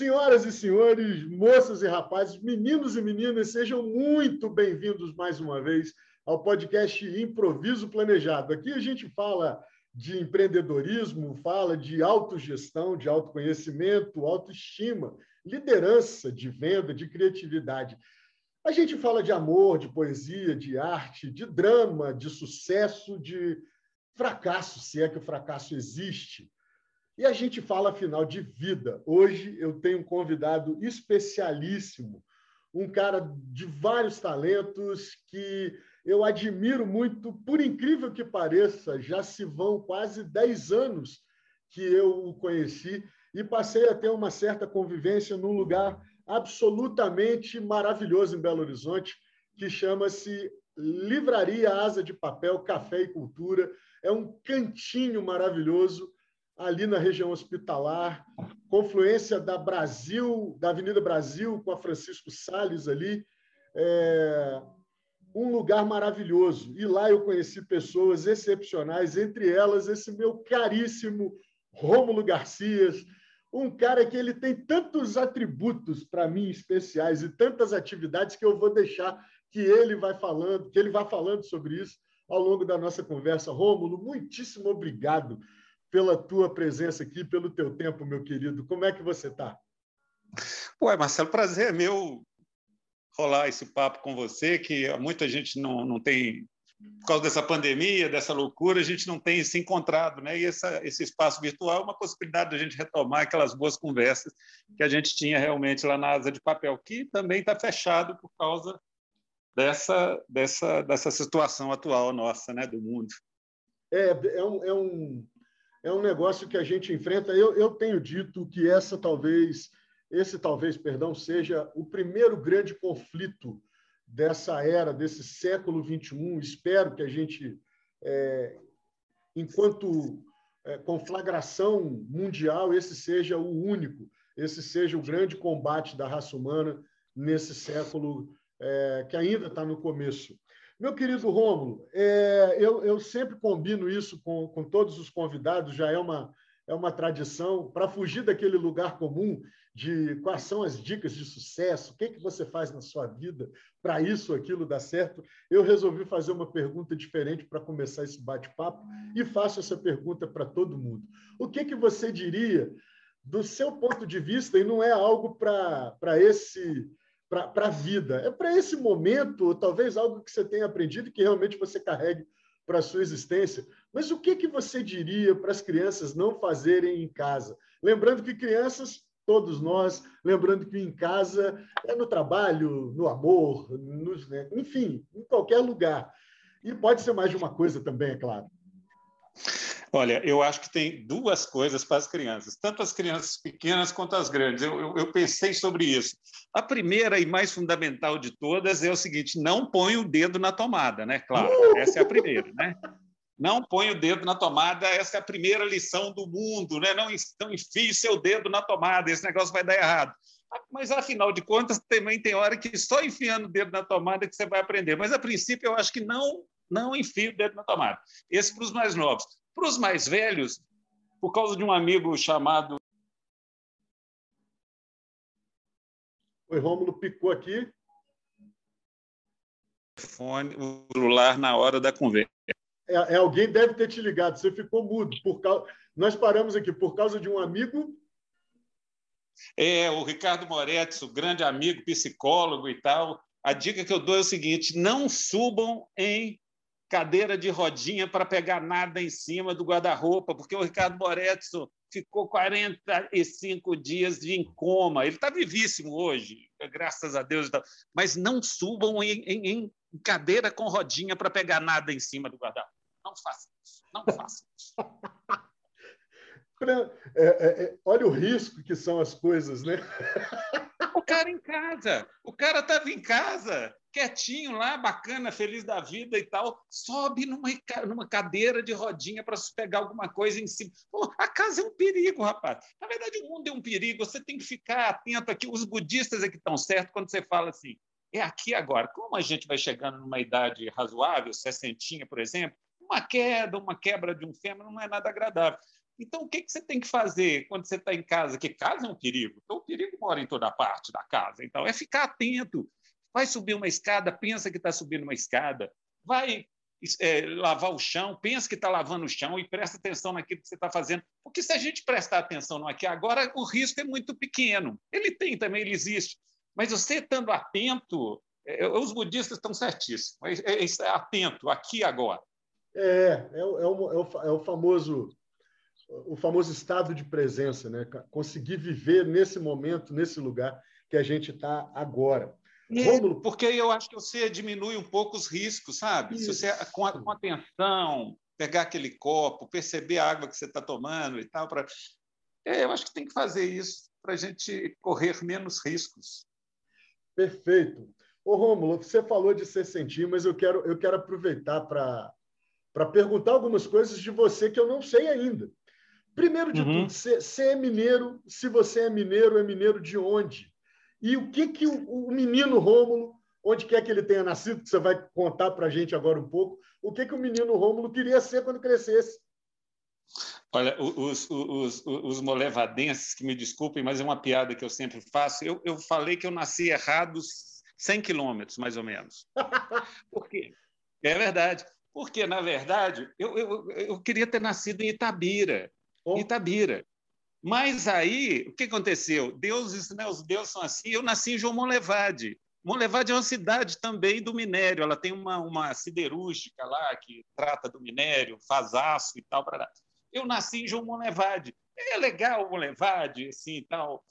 Senhoras e senhores, moças e rapazes, meninos e meninas, sejam muito bem-vindos mais uma vez ao podcast Improviso Planejado. Aqui a gente fala de empreendedorismo, fala de autogestão, de autoconhecimento, autoestima, liderança, de venda, de criatividade. A gente fala de amor, de poesia, de arte, de drama, de sucesso, de fracasso, se é que o fracasso existe. E a gente fala, afinal, de vida. Hoje eu tenho um convidado especialíssimo, um cara de vários talentos que eu admiro muito, por incrível que pareça, já se vão quase 10 anos que eu o conheci e passei a ter uma certa convivência num lugar absolutamente maravilhoso em Belo Horizonte, que chama-se Livraria Asa de Papel, Café e Cultura. É um cantinho maravilhoso ali na região hospitalar, confluência da Brasil, da Avenida Brasil com a Francisco Sales ali. É um lugar maravilhoso. E lá eu conheci pessoas excepcionais, entre elas esse meu caríssimo Rômulo Garcias, um cara que ele tem tantos atributos para mim especiais e tantas atividades que eu vou deixar que ele vai falando, que ele vai falando sobre isso ao longo da nossa conversa. Rômulo, muitíssimo obrigado pela tua presença aqui, pelo teu tempo, meu querido. Como é que você está? Ué, Marcelo, prazer é meu rolar esse papo com você, que muita gente não, não tem por causa dessa pandemia, dessa loucura, a gente não tem se encontrado, né? E essa, esse espaço virtual é uma possibilidade de a gente retomar aquelas boas conversas que a gente tinha realmente lá na Asa de Papel, que também está fechado por causa dessa, dessa, dessa situação atual nossa, né, do mundo. É, é um, é um, é um negócio que a gente enfrenta. Eu, eu tenho dito que essa talvez, esse talvez, perdão, seja o primeiro grande conflito dessa era, desse século XXI. Espero que a gente, é, enquanto é, conflagração mundial, esse seja o único, esse seja o grande combate da raça humana nesse século é, que ainda está no começo. Meu querido Rômulo, é, eu, eu, sempre combino isso com, com todos os convidados, já é uma, é uma tradição, para fugir daquele lugar comum de quais são as dicas de sucesso, o que, que você faz na sua vida para isso aquilo dar certo, eu resolvi fazer uma pergunta diferente para começar esse bate-papo e faço essa pergunta para todo mundo. O que, que você diria, do seu ponto de vista, e não é algo para esse para a vida, é para esse momento, talvez algo que você tenha aprendido e que realmente você carregue para a sua existência. Mas o que, que você diria para as crianças não fazerem em casa? Lembrando que crianças todos nós, lembrando que em casa é no trabalho, no amor, né? enfim, em qualquer lugar. E pode ser mais de uma coisa também, é claro. Olha, eu acho que tem duas coisas para as crianças, tanto as crianças pequenas quanto as grandes. Eu, eu, eu, pensei sobre isso. A primeira e mais fundamental de todas é o seguinte: não põe o dedo na tomada, né? Claro, essa é a primeira, né? Não põe o dedo na tomada, essa é a primeira lição do mundo, né? Não, não enfie seu dedo na tomada, esse negócio vai dar errado. Mas, afinal de contas, também tem hora que só enfiando o dedo na tomada que você vai aprender. Mas, a princípio, eu acho que não, não enfie o dedo na tomada. Esse para os mais novos. Para os mais velhos, por causa de um amigo chamado. Oi, Rômulo picou aqui. Telefone, o celular na hora da conversa é, é, alguém deve ter te ligado, você ficou mudo. Por causa, nós paramos aqui por causa de um amigo. É, o Ricardo Moretti, o grande amigo, psicólogo e tal. A dica que eu dou é o seguinte: não subam em cadeira de rodinha para pegar nada em cima do guarda-roupa, porque o Ricardo Moretti ficou 45 dias em coma. Ele está vivíssimo hoje, graças a Deus. Mas não subam em, em, em cadeira com rodinha para pegar nada em cima do guarda-roupa. Não faça isso. Não faça isso. É, é, é, olha o risco que são as coisas, né? O cara em casa, o cara estava em casa, quietinho lá, bacana, feliz da vida e tal, sobe numa, numa cadeira de rodinha para pegar alguma coisa em cima. Pô, a casa é um perigo, rapaz. Na verdade, o mundo é um perigo, você tem que ficar atento aqui. Os budistas é que estão certos quando você fala assim, é aqui agora. Como a gente vai chegando numa idade razoável, sessentinha, por exemplo, uma queda, uma quebra de um fêmur não é nada agradável. Então, o que, que você tem que fazer quando você está em casa? Que casa é um perigo. Então, o perigo mora em toda parte da casa. Então, é ficar atento. Vai subir uma escada, pensa que está subindo uma escada. Vai é, lavar o chão, pensa que está lavando o chão e presta atenção naquilo que você está fazendo. Porque se a gente prestar atenção no aqui agora, o risco é muito pequeno. Ele tem também, ele existe. Mas você estando atento, é, os budistas estão certíssimos. É, é, é atento, aqui agora. É, é, é, o, é o famoso o famoso estado de presença, né? Conseguir viver nesse momento, nesse lugar que a gente está agora. Rômulo, porque eu acho que você diminui um pouco os riscos, sabe? Isso. Se você, com, com atenção, pegar aquele copo, perceber a água que você está tomando e tal, para é, eu acho que tem que fazer isso para a gente correr menos riscos. Perfeito. Ô, Rômulo, você falou de ser sentir, mas eu quero, eu quero aproveitar para perguntar algumas coisas de você que eu não sei ainda. Primeiro de uhum. tudo, você é mineiro? Se você é mineiro, é mineiro de onde? E o que, que o, o menino Rômulo, onde quer que ele tenha nascido, que você vai contar para a gente agora um pouco, o que, que o menino Rômulo queria ser quando crescesse? Olha, os, os, os molevadenses, que me desculpem, mas é uma piada que eu sempre faço, eu, eu falei que eu nasci errado 100 quilômetros, mais ou menos. Por quê? É verdade. Porque, na verdade, eu, eu, eu queria ter nascido em Itabira. Oh. Itabira. Mas aí, o que aconteceu? Deuses, né, os deuses são assim. Eu nasci em João Monlevade. Monlevade é uma cidade também do minério. Ela tem uma, uma siderúrgica lá que trata do minério, faz aço e tal. Para eu nasci em João Monlevade. É legal Monlevade, assim e tal.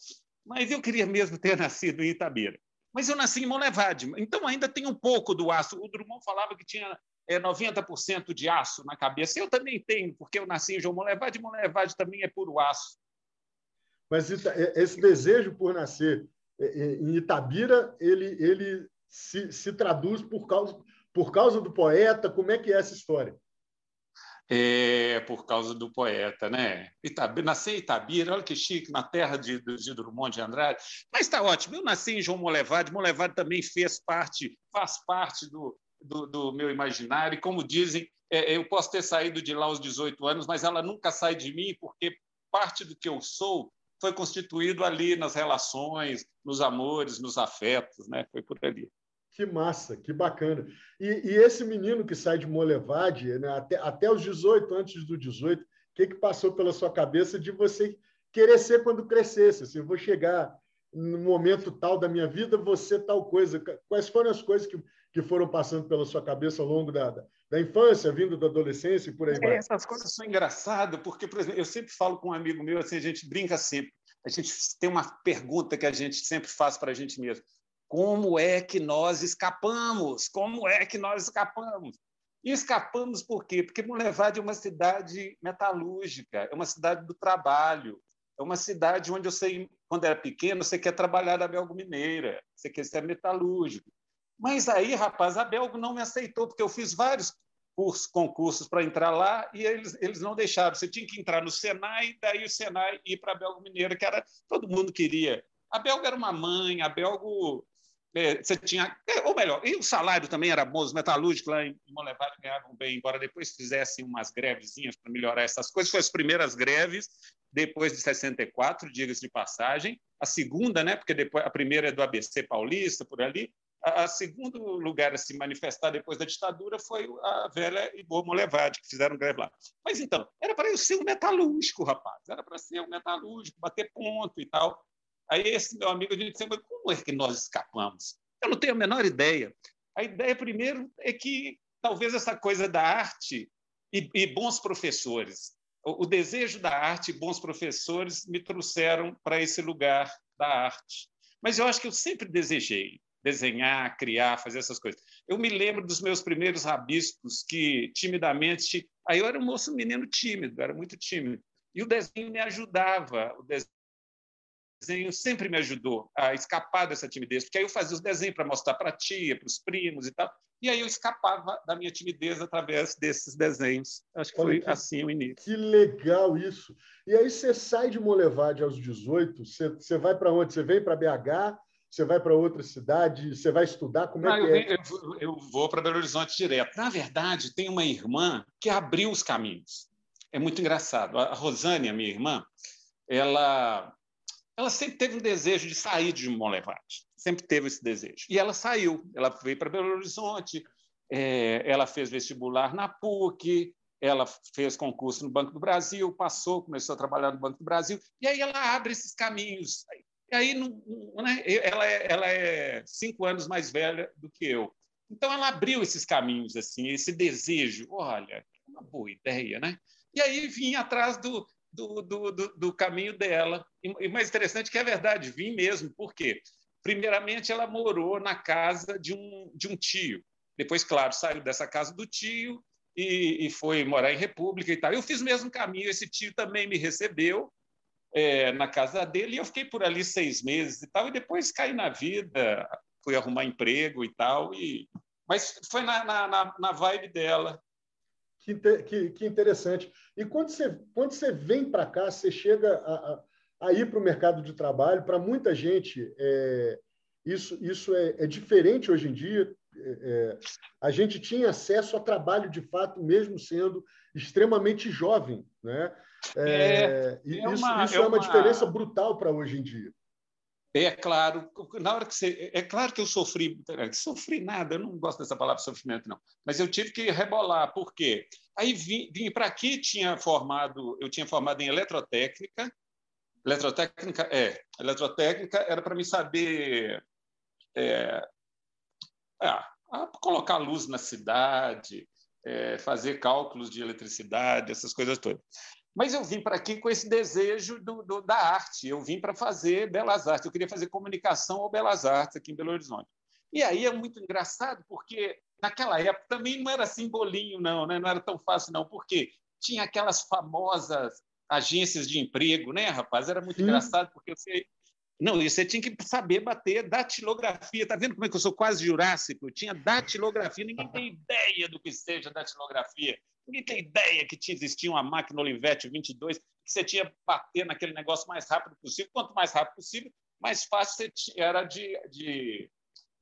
Mas eu queria mesmo ter nascido em Itabira. Mas eu nasci em Monlevade. Então ainda tem um pouco do aço. O Drummond falava que tinha é, 90% de aço na cabeça. Eu também tenho, porque eu nasci em João Monlevade. Monlevade também é puro aço. Mas esse desejo por nascer em Itabira, ele, ele se, se traduz por causa, por causa do poeta. Como é que é essa história? É, por causa do poeta, né? Itabira, nasci em Itabira, olha que chique, na terra de, de Drummond de Andrade. Mas está ótimo, eu nasci em João Molevade, Molevade também fez parte, faz parte do, do, do meu imaginário, e como dizem, é, eu posso ter saído de lá aos 18 anos, mas ela nunca sai de mim, porque parte do que eu sou foi constituído ali nas relações, nos amores, nos afetos, né? Foi por ali. Que massa, que bacana. E, e esse menino que sai de Molevade, né, até, até os 18, antes do 18, o que, que passou pela sua cabeça de você querer ser quando crescesse? Assim, vou chegar no momento tal da minha vida, você tal coisa. Quais foram as coisas que, que foram passando pela sua cabeça ao longo da, da, infância, vindo da adolescência e por aí é, vai? Essas coisas são engraçadas, porque, por exemplo, eu sempre falo com um amigo meu, assim, a gente brinca sempre. A gente tem uma pergunta que a gente sempre faz para a gente mesmo. Como é que nós escapamos? Como é que nós escapamos? E escapamos por quê? Porque Mulevade é uma cidade metalúrgica, é uma cidade do trabalho, é uma cidade onde eu sei, quando era pequeno, você quer trabalhar na Belgo Mineira, você quer ser metalúrgico. Mas aí, rapaz, a Belgo não me aceitou, porque eu fiz vários cursos, concursos para entrar lá e eles, eles não deixaram. Você tinha que entrar no Senai, daí o Senai ir para a Belgo Mineira, que era todo mundo queria. A Belgo era uma mãe, a Belgo é, você tinha, é, ou melhor, e o salário também era bom, os metalúrgicos lá em Monlevade ganhavam bem, embora depois fizessem umas grevezinhas para melhorar essas coisas. Foram as primeiras greves, depois de 64, diga-se de passagem. A segunda, né, porque depois a primeira é do ABC Paulista, por ali. A, segundo lugar a se manifestar depois da ditadura foi a velha e boa Molevade, que fizeram greve lá. Mas então, era para eu ser um metalúrgico, rapaz, era para ser um metalúrgico, bater ponto e tal. Aí esse meu amigo, a gente disse, mas como é que nós escapamos? Eu não tenho a menor ideia. A ideia, primeiro, é que talvez essa coisa da arte e, e bons professores, o, o, desejo da arte e bons professores me trouxeram para esse lugar da arte. Mas eu acho que eu sempre desejei desenhar, criar, fazer essas coisas. Eu me lembro dos meus primeiros rabiscos que, timidamente... Aí eu era um moço, um menino tímido, era muito tímido. E o desenho me ajudava, o desenho sempre me ajudou a escapar dessa timidez, porque aí eu fazia os desenhos para mostrar para a tia, para os primos e tal, e aí eu escapava da minha timidez através desses desenhos. Acho que foi que, assim o início. Que legal isso! E aí você sai de Molevade aos 18, você, você vai para onde? Você vem para BH? Você vai para outra cidade? Você vai estudar? Como é Não, que eu, é? Eu, eu vou para Belo Horizonte direto. Na verdade, tem uma irmã que abriu os caminhos. é muito engraçado. A Rosânia, minha irmã, ela, ela sempre teve um desejo de sair de Monlevade, sempre teve esse desejo. E ela saiu, ela veio para Belo Horizonte, é, ela fez vestibular na PUC, ela fez concurso no Banco do Brasil, passou, começou a trabalhar no Banco do Brasil, e aí ela abre esses caminhos. E aí, né, ela, é, ela é cinco anos mais velha do que eu. Então, ela abriu esses caminhos, assim, esse desejo. Olha, uma boa ideia, né? E aí vim atrás do, do, do, do, do caminho dela. E mais interessante que é verdade, vim mesmo. Por quê? Primeiramente, ela morou na casa de um, de um tio. Depois, claro, saiu dessa casa do tio e, e foi morar em República e tal. Eu fiz o mesmo caminho, esse tio também me recebeu é, na casa dele e eu fiquei por ali seis meses e tal, e depois caí na vida, fui arrumar emprego e tal, e... mas foi na, na, na vibe dela. Que, que, que, interessante. E quando você, quando você vem para cá, você chega a, a, a ir para o mercado de trabalho, para muita gente, é, isso, isso é, é diferente hoje em dia. É, a gente tinha acesso a trabalho de fato, mesmo sendo extremamente jovem. Né? É, é, isso, uma, isso é, uma, uma diferença brutal para hoje em dia. É claro, na hora que você, é claro que eu sofri, sofri nada, eu não gosto dessa palavra sofrimento não, mas eu tive que rebolar, por quê? Aí vim, vim para aqui, tinha formado, eu tinha formado em eletrotécnica, eletrotécnica, é, eletrotécnica era para me saber é, é, colocar luz na cidade, é, fazer cálculos de eletricidade, essas coisas todas. Mas eu vim para aqui com esse desejo do, do, da arte. Eu vim para fazer belas artes. Eu queria fazer comunicação ou belas artes aqui em Belo Horizonte. E aí é muito engraçado, porque naquela época também não era assim bolinho, não, né? não era tão fácil, não, porque tinha aquelas famosas agências de emprego, né, rapaz? Era muito engraçado, porque você não, você tinha que saber bater datilografia. Está vendo como é que eu sou quase jurássico? Eu tinha datilografia, ninguém tem ideia do que seja datilografia. Ninguém tem ideia que existia uma máquina Olivetti 22, que você tinha que bater naquele negócio mais rápido possível. Quanto mais rápido possível, mais fácil era de, de,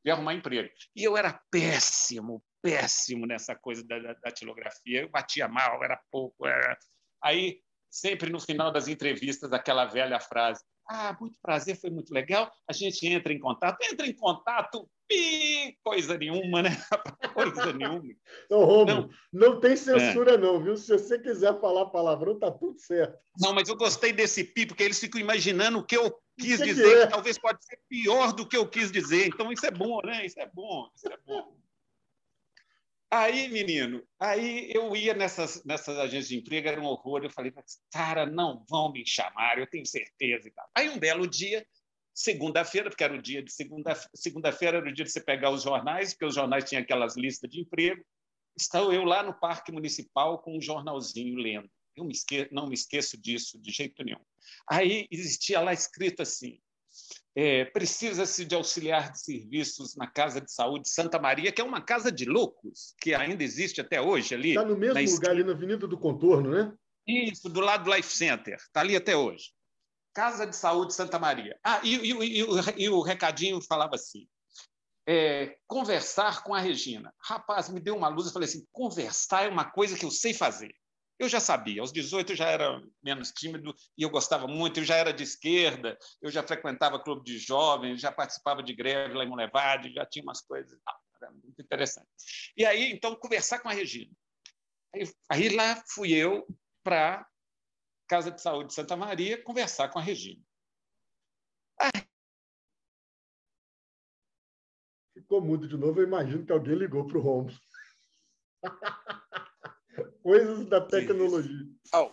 de arrumar emprego. E eu era péssimo, péssimo nessa coisa da, da datilografia. Eu batia mal, era pouco. Era... Aí, sempre no final das entrevistas, aquela velha frase ah, muito prazer, foi muito legal. A gente entra em contato. Entra em contato, pi, coisa nenhuma, né? coisa nenhuma. Ô, Romulo, não, não tem censura, é. não, viu? Se você quiser falar palavrão, tá tudo certo. Não, mas eu gostei desse pi, porque eles ficam imaginando o que eu quis que dizer, que, é? que talvez pode ser pior do que eu quis dizer. Então, isso é bom, né? Isso é bom, isso é bom. Aí, menino, aí eu ia nessas, nessas agências de emprego, era um horror. Eu falei, cara, não vão me chamar, eu tenho certeza e tal. Aí, um belo dia, segunda-feira, porque era o dia de segunda-feira, segunda-feira era o dia de você pegar os jornais, porque os jornais tinham aquelas listas de emprego. Estava eu lá no Parque Municipal com um jornalzinho lendo. Eu me esque... não me esqueço disso de jeito nenhum. Aí existia lá escrito assim: é, precisa-se de auxiliar de serviços na Casa de Saúde Santa Maria, que é uma casa de loucos, que ainda existe até hoje ali. Está no mesmo lugar, ali na Avenida do Contorno, né? Isso, do lado do Life Center. Está ali até hoje. Casa de Saúde Santa Maria. Ah, e, e, e, e o recadinho falava assim: é, conversar com a Regina. Rapaz, me deu uma luz e falei assim: conversar é uma coisa que eu sei fazer. Eu já sabia, aos 18 eu já era menos tímido e eu gostava muito, eu já era de esquerda, eu já frequentava clube de jovens, já participava de greve lá em Monlevade, já tinha umas coisas era muito interessante. E aí, então, conversar com a Regina. Aí, aí lá fui eu para Casa de Saúde de Santa Maria conversar com a Regina. Ficou mudo de novo, eu imagino que alguém ligou para o Romulo. Coisas da tecnologia. Oh.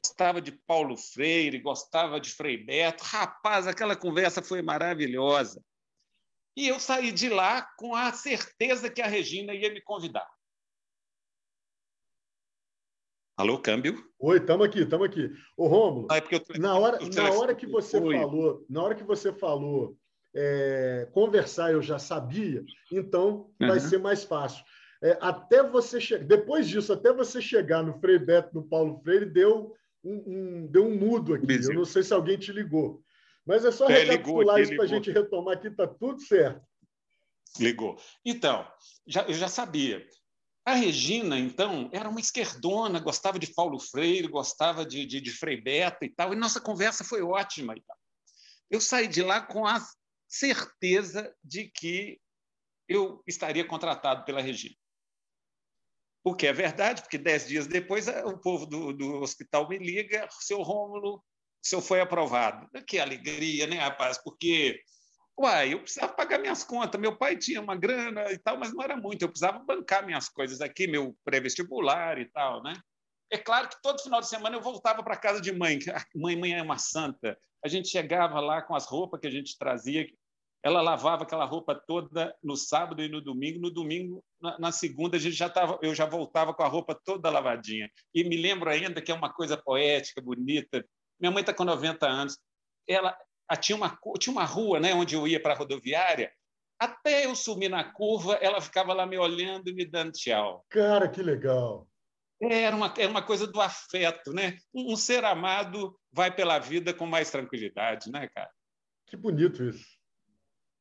Gostava de Paulo Freire, gostava de Frei Beto. Rapaz, aquela conversa foi maravilhosa. E eu saí de lá com a certeza que a Regina ia me convidar. Alô, câmbio? Oi, estamos aqui, estamos aqui. Ô, Rômulo, ah, é eu... na, hora, na hora que você Oi. falou, na hora que você falou é, conversar, eu já sabia, então uhum. vai ser mais fácil é, até você chegar, depois disso, até você chegar no Frei Beto, no Paulo Freire, deu um, um deu um mudo aqui. Eu não sei se alguém te ligou. Mas é só é, recapitular isso para a gente retomar aqui, está tudo certo. Ligou. Então, já, eu já sabia. A Regina, então, era uma esquerdona, gostava de Paulo Freire, gostava de, de, de Frei Beto e tal, e nossa conversa foi ótima. E tal. Eu saí de lá com a certeza de que eu estaria contratado pela Regina. O que é verdade, porque dez dias depois o povo do, do hospital me liga, seu Rômulo, o senhor foi aprovado. Que alegria, né, rapaz? Porque Uai, eu precisava pagar minhas contas. Meu pai tinha uma grana e tal, mas não era muito. Eu precisava bancar minhas coisas aqui, meu pré-vestibular e tal, né? É claro que todo final de semana eu voltava para casa de mãe. Mãe, mãe é uma santa. A gente chegava lá com as roupas que a gente trazia. Ela lavava aquela roupa toda no sábado e no domingo. No domingo, na, na segunda, a gente já tava, eu já voltava com a roupa toda lavadinha. E me lembro ainda que é uma coisa poética, bonita. Minha mãe está com 90 anos. Ela, ah, tinha, uma, tinha uma rua né, onde eu ia para a rodoviária, até eu sumir na curva, ela ficava lá me olhando e me dando tchau. Cara, que legal! Era uma, era uma coisa do afeto, né? Um, um ser amado vai pela vida com mais tranquilidade, né, cara? Que bonito isso.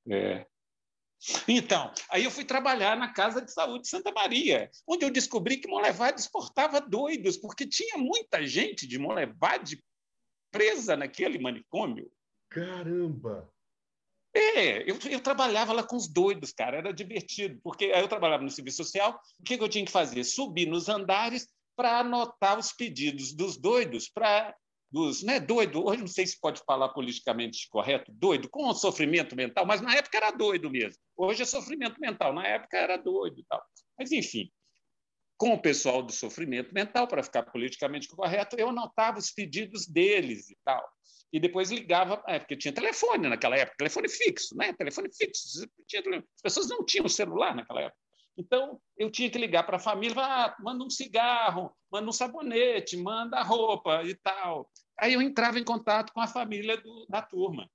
É. Então, aí eu fui trabalhar na Casa de Saúde de Santa Maria, onde eu descobri que Molevade exportava doidos, porque tinha muita gente de Molevade presa naquele manicômio. Caramba! É, eu, eu, trabalhava lá com os doidos, cara, era divertido, porque aí eu trabalhava no serviço social, o que, que eu tinha que fazer? Subir nos andares para anotar os pedidos dos doidos, para dos, né, doido, hoje não sei se pode falar politicamente correto, doido, com sofrimento mental, mas na época era doido mesmo. Hoje é sofrimento mental, na época era doido e tal. Mas, enfim, com o pessoal do sofrimento mental, para ficar politicamente correto, eu anotava os pedidos deles e tal e depois ligava, é, porque tinha telefone naquela época, telefone fixo, né? Telefone fixo. As pessoas não tinham celular naquela época. Então, eu tinha que ligar para a família, ah, manda um cigarro, manda um sabonete, manda roupa e tal. Aí eu entrava em contato com a família do, da turma.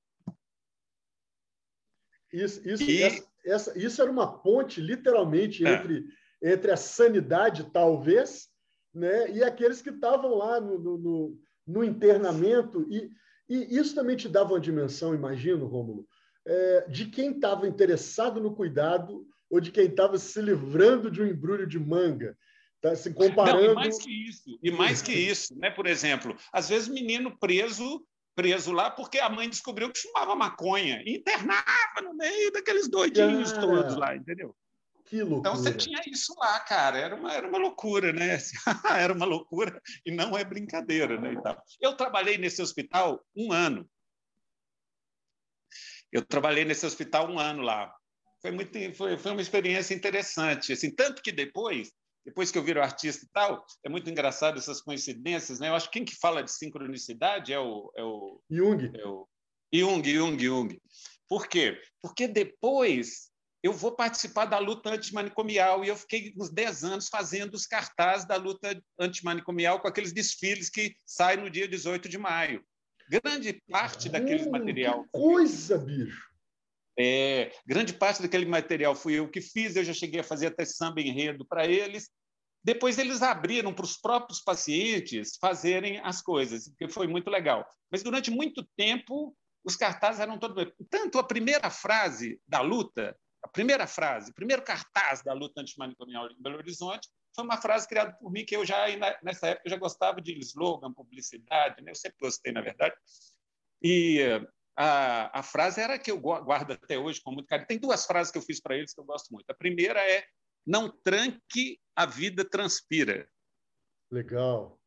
Isso, isso, e... essa, essa, isso era uma ponte, literalmente, é. entre, entre a sanidade, talvez, né, e aqueles que estavam lá no, no, no internamento. E e isso também te dava uma dimensão, imagino, Rômulo, é, de quem estava interessado no cuidado ou de quem estava se livrando de um embrulho de manga. Tá se comparando. Não, e mais que isso, e mais que isso, né? Por exemplo, às vezes menino preso preso lá porque a mãe descobriu que fumava maconha e internava no meio daqueles doidinhos todos lá, entendeu? Que loucura. Então você tinha isso lá, cara. Era uma, era uma loucura, né? era uma loucura e não é brincadeira, né? Eu trabalhei nesse hospital um ano. Eu trabalhei nesse hospital um ano lá. Foi, muito, foi, foi uma experiência interessante. Assim, tanto que depois, depois que eu viro artista e tal, é muito engraçado essas coincidências, né? Eu acho que quem que fala de sincronicidade é o, é o Jung. É o Jung, Jung, Jung. Por quê? Porque depois eu vou participar da luta antimanicomial. E eu fiquei uns 10 anos fazendo os cartazes da luta antimanicomial com aqueles desfiles que saem no dia 18 de maio. Grande parte daquele material. coisa, bicho! É, grande parte daquele material fui eu que fiz, eu já cheguei a fazer até samba enredo para eles. Depois eles abriram para os próprios pacientes fazerem as coisas, que foi muito legal. Mas durante muito tempo os cartazes eram todos. Tanto a primeira frase da luta a primeira frase, o primeiro cartaz da luta antimanicomial em Belo Horizonte foi uma frase criada por mim que eu já nessa época já gostava de slogan, publicidade, né? eu sempre gostei na verdade. E a, a frase era que eu guardo até hoje com muito carinho. Tem duas frases que eu fiz para eles que eu gosto muito. A primeira é não tranque, a vida transpira. Legal.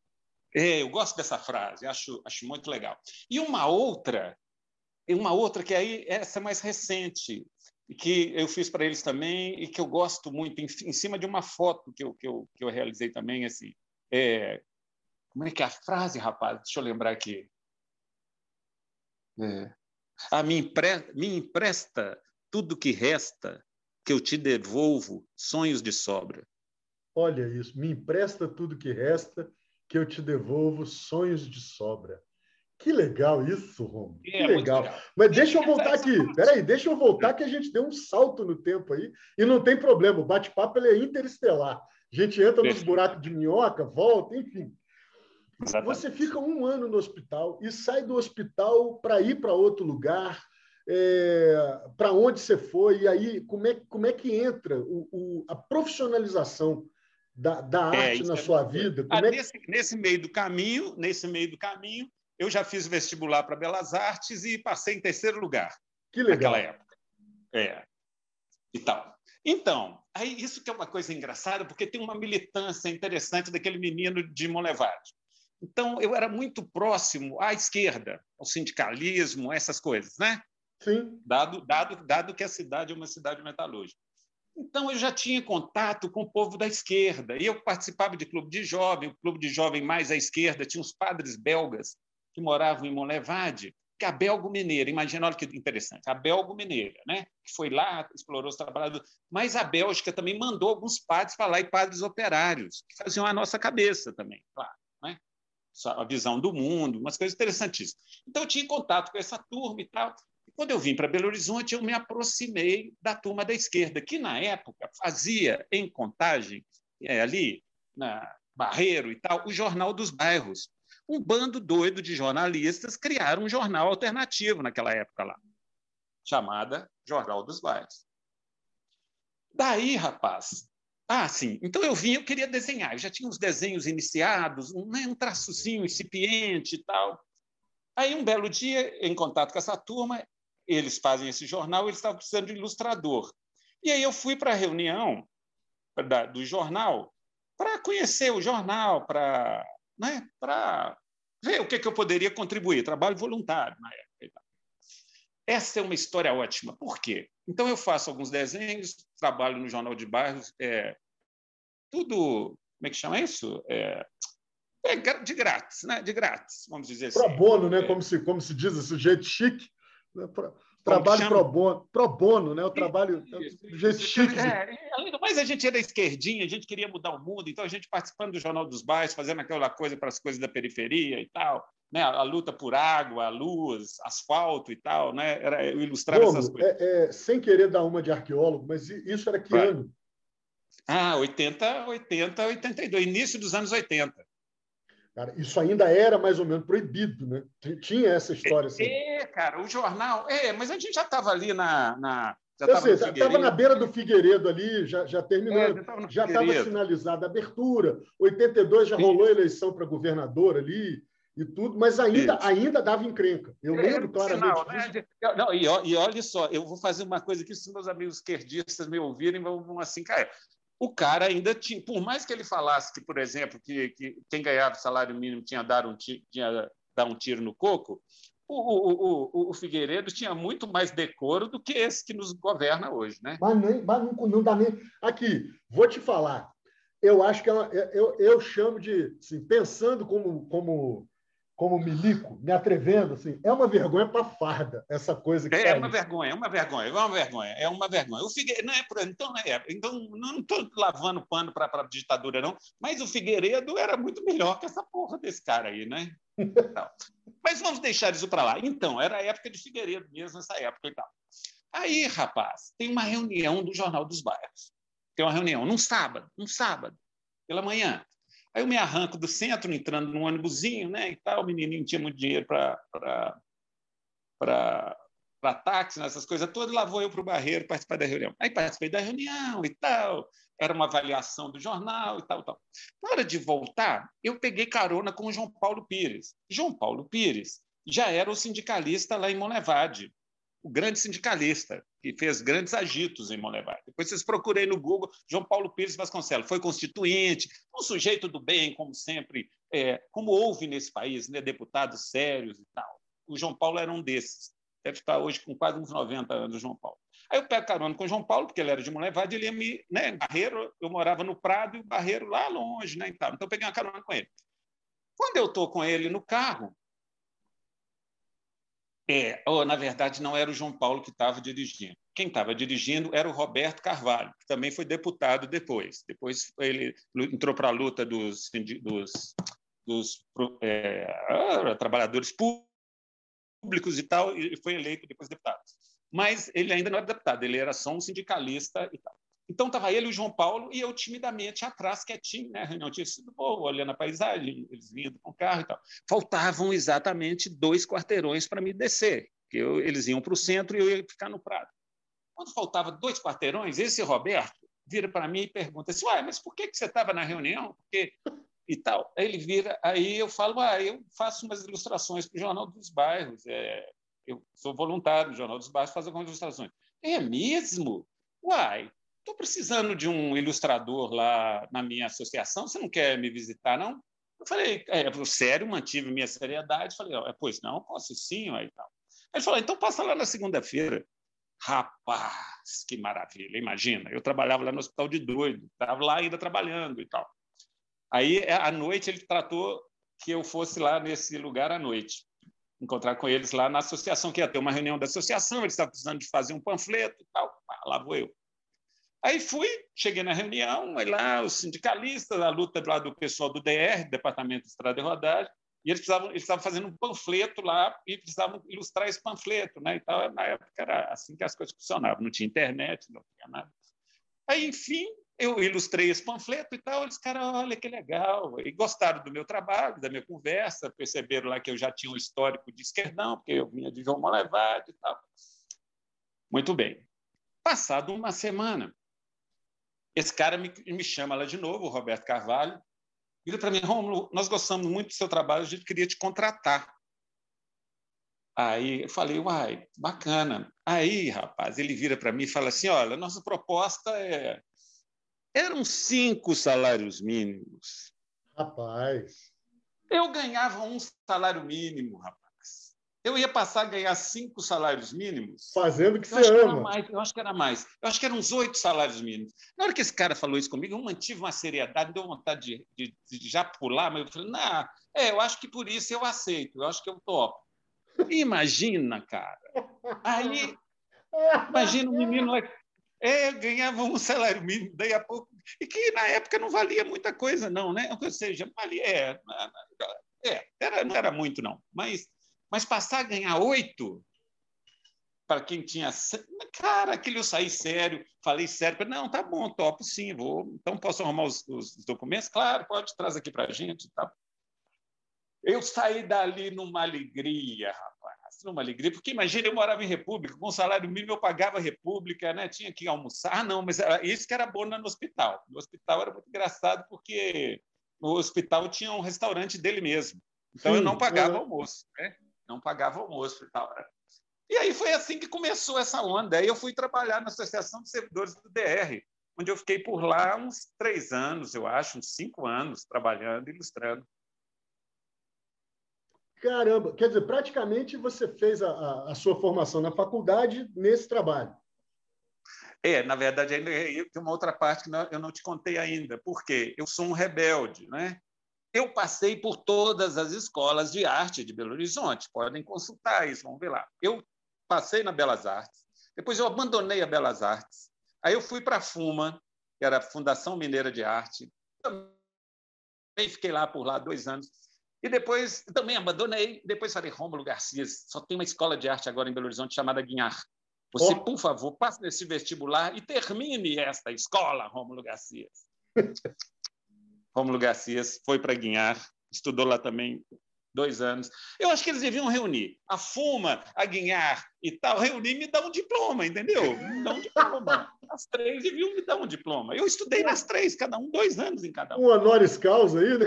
É, eu gosto dessa frase, acho, acho muito legal. E uma outra, uma outra que aí essa é mais recente, que eu fiz para eles também e que eu gosto muito, em, em, cima de uma foto que eu, que eu, que eu realizei também, assim, é, como é que é a frase, rapaz? Deixa eu lembrar aqui. É, ah, me, empre, me empresta tudo que resta, que eu te devolvo sonhos de sobra. Olha isso, me empresta tudo que resta, que eu te devolvo sonhos de sobra. Que legal isso, Romo. É, que legal. legal. Mas deixa eu voltar aqui. Peraí, deixa eu voltar que a gente deu um salto no tempo aí e não tem problema. O bate-papo é interestelar. A gente entra nos buracos de minhoca, volta, enfim. Exatamente. Você fica um ano no hospital e sai do hospital para ir para outro lugar. É, para onde você foi, e aí como é, como é que entra o, o, a profissionalização da, da é, arte é, na é sua vida? Ah, nesse, que... nesse meio do caminho, nesse meio do caminho, eu já fiz vestibular para Belas Artes e passei em terceiro lugar. Que legal. Naquela época. É. E tal. Então, aí isso que é uma coisa engraçada, porque tem uma militância interessante daquele menino de Monlevade. Então, eu era muito próximo à esquerda, ao sindicalismo, essas coisas, né? Sim. Dado, dado, dado que a cidade é uma cidade metalúrgica. Então, eu já tinha contato com o povo da esquerda. E eu participava de clube de jovem, o clube de jovem mais à esquerda tinha os padres belgas que moravam em Monlevade, que a Belgo Mineira, imagina, olha que interessante, a Belgo Mineira, né, que foi lá, explorou os trabalhadores, mas a Bélgica também mandou alguns padres para lá e padres operários, que faziam a nossa cabeça também, claro, né? a visão do mundo, umas coisas interessantíssimas. Então, eu tinha contato com essa turma e tal. E quando eu vim para Belo Horizonte, eu me aproximei da turma da esquerda, que na época fazia em contagem, é, ali, na Barreiro e tal, o Jornal dos Bairros um bando doido de jornalistas criaram um jornal alternativo naquela época lá, chamada Jornal dos Bairros. Daí, rapaz, ah, sim. Então eu vim, eu queria desenhar. Eu já tinha uns desenhos iniciados, um, né, um traçozinho incipiente e tal. Aí, um belo dia, em contato com essa turma, eles fazem esse jornal, eles estavam precisando de ilustrador. E aí eu fui para a reunião da, do jornal para conhecer o jornal, para né, para ver o que, que eu poderia contribuir. Trabalho voluntário na época. Essa é uma história ótima. Por quê? Então, eu faço alguns desenhos, trabalho no Jornal de Bairros, é, tudo. Como é que chama isso? É, é de grátis, né? De grátis, vamos dizer assim. Pro bono, né? É. Como, se, como se diz esse jeito chique. Né? Trabalho pro bono, pro bono, né? O trabalho do jeito chique. É, além do mais, a gente era esquerdinha, a gente queria mudar o mundo, então a gente participando do Jornal dos Bairros, fazendo aquela coisa para as coisas da periferia e tal, né? A, luta por água, luz, asfalto e tal, né? Era eu ilustrar essas coisas. É, é, sem querer dar uma de arqueólogo, mas isso era que Vai. ano? Ah, 80, 80, 82, início dos anos 80. Cara, isso ainda era mais ou menos proibido, né? Tinha essa história assim. É, cara, o jornal. É, mas a gente já estava ali na. na já estava na beira do Figueiredo ali, já, já terminou. É, já estava sinalizada a abertura. 82 já rolou eleição para governador ali e tudo, mas ainda, ainda dava encrenca. Eu é, lembro claramente. Sinal, né? Não, e, e olha só, eu vou fazer uma coisa que se meus amigos esquerdistas me ouvirem, vão, vão assim, cara o cara ainda tinha, por mais que ele falasse que, por exemplo, que, que quem ganhava salário mínimo tinha dado um, tinha dar um tiro no coco, o, o, o, o, Figueiredo tinha muito mais decoro do que esse que nos governa hoje, né? Mas, nem, mas não, não, dá nem. Aqui, vou te falar. Eu acho que ela, eu, eu chamo de, assim, pensando como, como como milico, me atrevendo, assim, é uma vergonha para farda essa coisa que É, tá uma vergonha, é uma vergonha, é uma vergonha, é uma vergonha. O Figueiredo, não é por, então, é, então não estou lavando pano para a ditadura, não, mas o Figueiredo era muito melhor que essa porra desse cara aí, né? mas vamos deixar isso para lá. Então, era a época de Figueiredo mesmo, essa época e tal. Aí, rapaz, tem uma reunião do Jornal dos Bairros. Tem uma reunião num sábado, num sábado, pela manhã. Aí eu me arranco do centro, entrando num ônibusinho, né, e tal, o menininho tinha muito dinheiro para táxi, né, essas coisas todas, lá vou eu para o Barreiro participar da reunião. Aí participei da reunião e tal, era uma avaliação do jornal e tal, tal. Na hora de voltar, eu peguei carona com o João Paulo Pires. João Paulo Pires já era o sindicalista lá em Monlevade o grande sindicalista, que fez grandes agitos em Monlevade. Depois vocês procurem no Google, João Paulo Pires Vasconcelos, foi constituinte, um sujeito do bem, como sempre, é, como houve nesse país, né, deputados sérios e tal. O João Paulo era um desses. Deve estar hoje com quase uns 90 anos, João Paulo. Aí eu pego carona com o João Paulo, porque ele era de Monlevade, ele ia me... Né, Barreiro, eu morava no Prado e o Barreiro lá longe, né, então eu peguei uma carona com ele. Quando eu estou com ele no carro, é, ou, na verdade, não era o João Paulo que estava dirigindo. Quem estava dirigindo era o Roberto Carvalho, que também foi deputado depois. Depois ele entrou para a luta dos, dos, dos é, trabalhadores públicos e tal, e foi eleito depois deputado. Mas ele ainda não era deputado, ele era só um sindicalista e tal. Então estava ele e o João Paulo e eu timidamente atrás, quietinho, né? A reunião tinha sido boa, olhando a paisagem, eles vindo com o carro e tal. Faltavam exatamente dois quarteirões para me descer, que eles iam para o centro e eu ia ficar no Prado. Quando faltava dois quarteirões, esse Roberto vira para mim e pergunta assim, Uai, mas por que, que você estava na reunião? Porque e tal. Aí ele vira, aí eu falo, ah, eu faço umas ilustrações para o Jornal dos Bairros, é, eu sou voluntário no Jornal dos Bairros, faço algumas ilustrações. É mesmo? Uai, estou precisando de um ilustrador lá na minha associação, você não quer me visitar, não? Eu falei, é, sério, mantive minha seriedade, falei, oh, pois não, posso sim, aí tal. Ele falou, então passa lá na segunda-feira. Rapaz, que maravilha, imagina, eu trabalhava lá no Hospital de Doido, estava lá ainda trabalhando e tal. Aí, é, à noite, ele tratou que eu fosse lá nesse lugar à noite, encontrar com eles lá na associação, que ia ter uma reunião da associação, eles estavam precisando de fazer um panfleto e tal. Lá vou eu. Aí fui, cheguei na reunião, aí lá os sindicalistas, a luta lá do pessoal do DR, Departamento de Estrada e Rodagem, e eles eles estavam fazendo um panfleto lá e precisavam ilustrar esse panfleto, né? Então, na época era assim que as coisas funcionavam, não tinha internet, não tinha nada. Aí, enfim, eu ilustrei esse panfleto e tal, eles, cara, olha que legal. E gostaram do meu trabalho, da minha conversa, perceberam lá que eu já tinha um histórico de esquerdão, porque eu vinha de João Molevade e tal. Muito bem. Passado uma semana, esse cara me, me chama lá de novo, o Roberto Carvalho, vira para mim, Romulo, nós gostamos muito do seu trabalho, a gente queria te contratar. Aí eu falei, uai, bacana. Aí, rapaz, ele vira para mim e fala assim: olha, nossa proposta é eram cinco salários mínimos. Rapaz. Eu ganhava um salário mínimo, rapaz. Eu ia passar a ganhar cinco salários mínimos. Fazendo o que você ama. Mais, eu acho que era mais. Eu acho que eram uns oito salários mínimos. Na hora que esse cara falou isso comigo, eu mantive uma seriedade, deu vontade de, de, de já pular, mas eu falei, não, é, eu acho que por isso eu aceito, eu acho que eu topo. Imagina, cara. Aí, imagina o menino é, ganhava um salário mínimo, daí a pouco, e que na época não valia muita coisa, não, né? Ou seja, valia, é, é era, não era muito, não. Mas, mas passar a ganhar oito, para quem tinha. Cara, aquele eu saí sério, falei sério, não, tá bom, topo sim, vou. Então posso arrumar os, os documentos? Claro, pode trazer aqui para a gente. Tá? Eu saí dali numa alegria, rapaz numa alegria, porque imagina, eu morava em República, com salário mínimo eu pagava República, né? tinha que almoçar. Ah, não, mas isso que era bom no hospital. No hospital era muito engraçado, porque no hospital tinha um restaurante dele mesmo. Então eu não pagava almoço, né? Não pagava almoço e tal. E aí foi assim que começou essa onda. Aí eu fui trabalhar na Associação de Servidores do DR, onde eu fiquei por lá uns três anos, eu acho, uns cinco anos, trabalhando, ilustrando. Caramba, quer dizer, praticamente você fez a, a, a sua formação na faculdade nesse trabalho. É, na verdade, ainda tem uma outra parte que eu não te contei ainda. Por quê? Eu sou um rebelde, né? Eu passei por todas as escolas de arte de Belo Horizonte. Podem consultar isso, vamos ver lá. Eu passei na Belas Artes, depois eu abandonei a Belas Artes. Aí eu fui para a FUMA, que era a Fundação Mineira de Arte. Também fiquei lá por lá dois anos. E depois também abandonei. Depois falei, Rômulo Garcia, só tem uma escola de arte agora em Belo Horizonte chamada Guinhar. Você, oh. por favor, passe nesse vestibular e termine esta escola, Rômulo Garcia. Rômulo Garcias foi para Guinhar, estudou lá também dois anos. Eu acho que eles deviam reunir a Fuma, a Guinhar e tal, reunir e me dar um diploma, entendeu? Me dar um diploma. As três deviam me dar um diploma. Eu estudei nas três, cada um dois anos em cada um. Um honoris causa aí, né?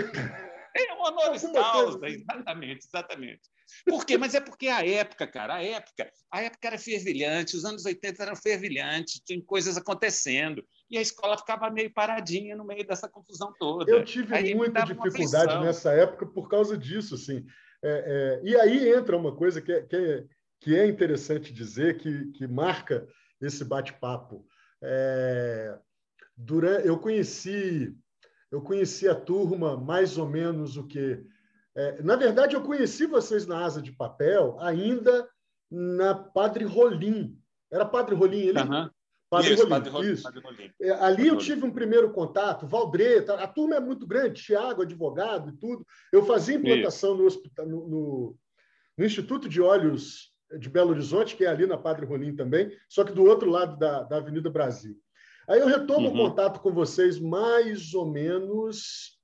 É um honoris causa, exatamente, exatamente. Por quê? Mas é porque a época, cara, a época, a época era fervilhante, os anos 80 eram fervilhantes, tinha coisas acontecendo, e a escola ficava meio paradinha no meio dessa confusão toda. Eu tive aí muita dificuldade nessa época por causa disso, assim. É, é, e aí entra uma coisa que é, que é, que é interessante dizer, que, que marca esse bate-papo. É, durante, eu conheci eu conheci a turma mais ou menos o que. É, na verdade, eu conheci vocês na Asa de Papel ainda na Padre Rolim. Era Padre Rolim ele? Uhum. Padre isso, Rolim. Padre Rolim, isso. Padre Rolim. É, ali Padre eu tive um primeiro contato, Valdreta, a turma é muito grande, Tiago, advogado e tudo. Eu fazia implantação no, hospital, no, no, no, Instituto de Olhos de Belo Horizonte, que é ali na Padre Rolim também, só que do outro lado da, da Avenida Brasil. Aí eu retomo uhum. o contato com vocês mais ou menos.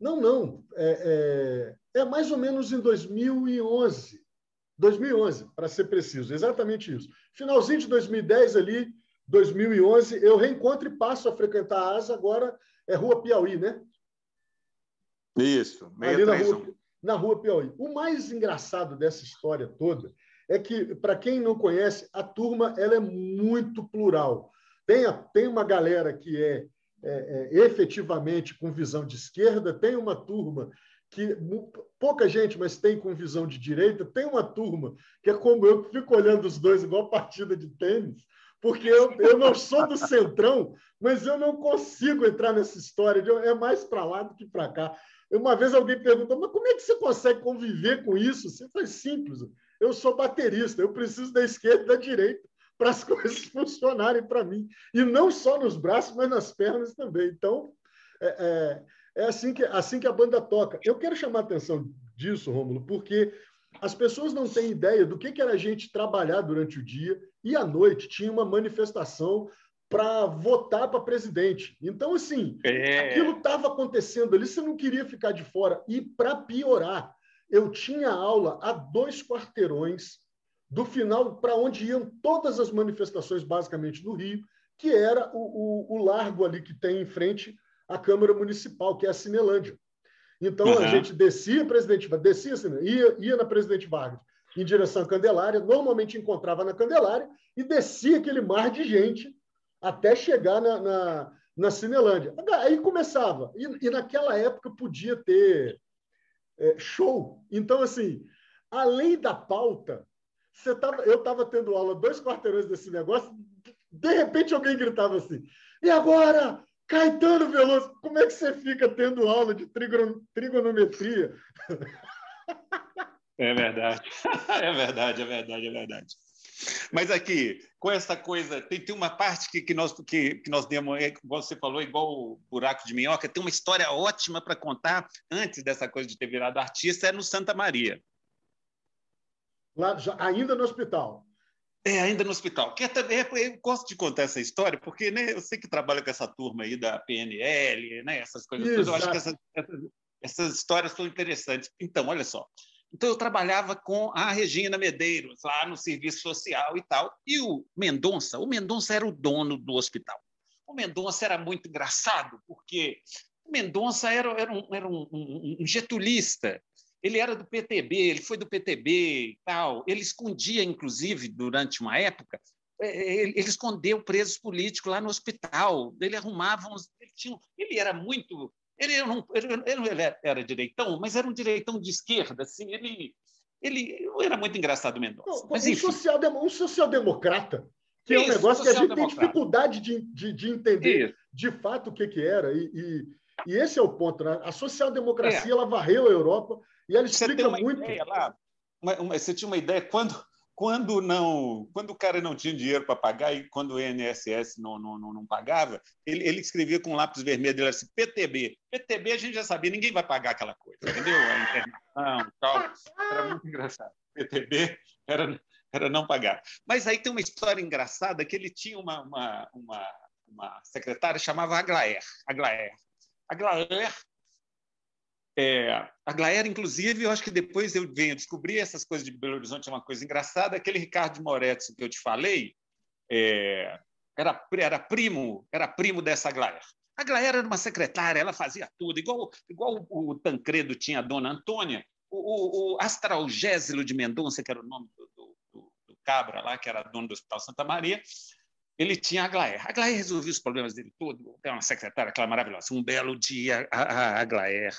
Não, não. É, é, é mais ou menos em 2011. 2011, para ser preciso, exatamente isso. Finalzinho de 2010 ali, 2011. Eu reencontro e passo a frequentar a ASA, agora é Rua Piauí, né? Isso, Ali na rua, na rua Piauí. O mais engraçado dessa história toda é que, para quem não conhece, a turma ela é muito plural. Tem, a, tem uma galera que é, é, é efetivamente com visão de esquerda, tem uma turma que pouca gente, mas tem com visão de direita, tem uma turma que é como eu, que fico olhando os dois igual partida de tênis, porque eu, eu não sou do centrão, mas eu não consigo entrar nessa história, de, é mais para lá do que para cá. Uma vez alguém perguntou, mas como é que você consegue conviver com isso? Você faz simples. Eu sou baterista, eu preciso da esquerda e da direita para as coisas funcionarem para mim. E não só nos braços, mas nas pernas também. Então, é, é, é, assim, que, assim que a banda toca. Eu quero chamar a atenção disso, Rômulo, porque as pessoas não têm ideia do que, que era a gente trabalhar durante o dia e à noite tinha uma manifestação para votar para presidente. Então, assim, é. aquilo estava acontecendo ali, você não queria ficar de fora. E, para piorar, eu tinha aula a dois quarteirões do final para onde iam todas as manifestações, basicamente, do Rio, que era o, o, o, largo ali que tem em frente à Câmara Municipal, que é a Cinelândia. Então, uhum. a gente descia, presidente, descia, ia, ia na Presidente Vargas em direção à Candelária, normalmente encontrava na Candelária e descia aquele mar de gente até chegar na, na, na Cinelândia. Aí começava. E, e naquela época podia ter é, show. Então, assim, além da pauta, você tava, eu estava tendo aula dois quarteirões desse negócio, de repente alguém gritava assim, e agora, Caetano Veloso, como é que você fica tendo aula de trigonometria? É verdade, é verdade, é verdade, é verdade. Mas aqui, com essa coisa, tem, tem uma parte que, que, nós, que, que nós demos, é, você falou, igual o buraco de minhoca, tem uma história ótima para contar antes dessa coisa de ter virado artista, é no Santa Maria. Lá, já, ainda no hospital. É, ainda no hospital. Que até, eu gosto de contar essa história, porque né, eu sei que trabalha com essa turma aí da PNL, né, essas coisas todas. Eu acho que essas, essas, essas histórias são interessantes. Então, olha só. Então, eu trabalhava com a Regina Medeiros, lá no serviço social e tal. E o Mendonça, o Mendonça era o dono do hospital. O Mendonça era muito engraçado, porque o Mendonça era, era, um, era um, um, um getulista. Ele era do PTB, ele foi do PTB e tal. Ele escondia, inclusive, durante uma época, é, é, ele, escondeu presos políticos lá no hospital. Ele arrumava uns. Ele, tinha, ele era muito ele não, ele, ele era direitão, mas era um direitão de esquerda, assim, ele, ele era muito engraçado, Mendonça. Mas, um, social, um social-democrata, que Isso, é um negócio que a gente tem dificuldade de, de, de entender Isso. de fato o que, que era. E, e, e, esse é o ponto. Né? A social-democracia é. ela varreu a Europa e ela explica muito. Lá, uma, uma, você tinha uma ideia quando quando não, quando o cara não tinha dinheiro para pagar e quando o INSS não, não, não, não pagava, ele, ele, escrevia com lápis vermelho, ele assim, PTB. PTB a gente já sabia, ninguém vai pagar aquela coisa, entendeu? A internação tal. Era muito engraçado. PTB era, era não pagar. Mas aí tem uma história engraçada que ele tinha uma, uma, uma, uma secretária chamava Aglaer. Aglaer. Aglaer é, a Glaera, inclusive, eu acho que depois eu venho descobrir essas coisas de Belo Horizonte, é uma coisa engraçada. Aquele Ricardo Moretti que eu te falei é, era, era primo era primo dessa Glaera. A Glaera era uma secretária, ela fazia tudo, igual, igual o, Tancredo tinha a dona Antônia. O, o, o Astralgésilo de Mendonça, que era o nome do, do, do, do cabra lá, que era dono do Hospital Santa Maria, ele tinha a Glaer. A Glaer resolvia os problemas dele todo. Tem uma secretária, aquela maravilhosa. Um belo dia, a, a, a Glaer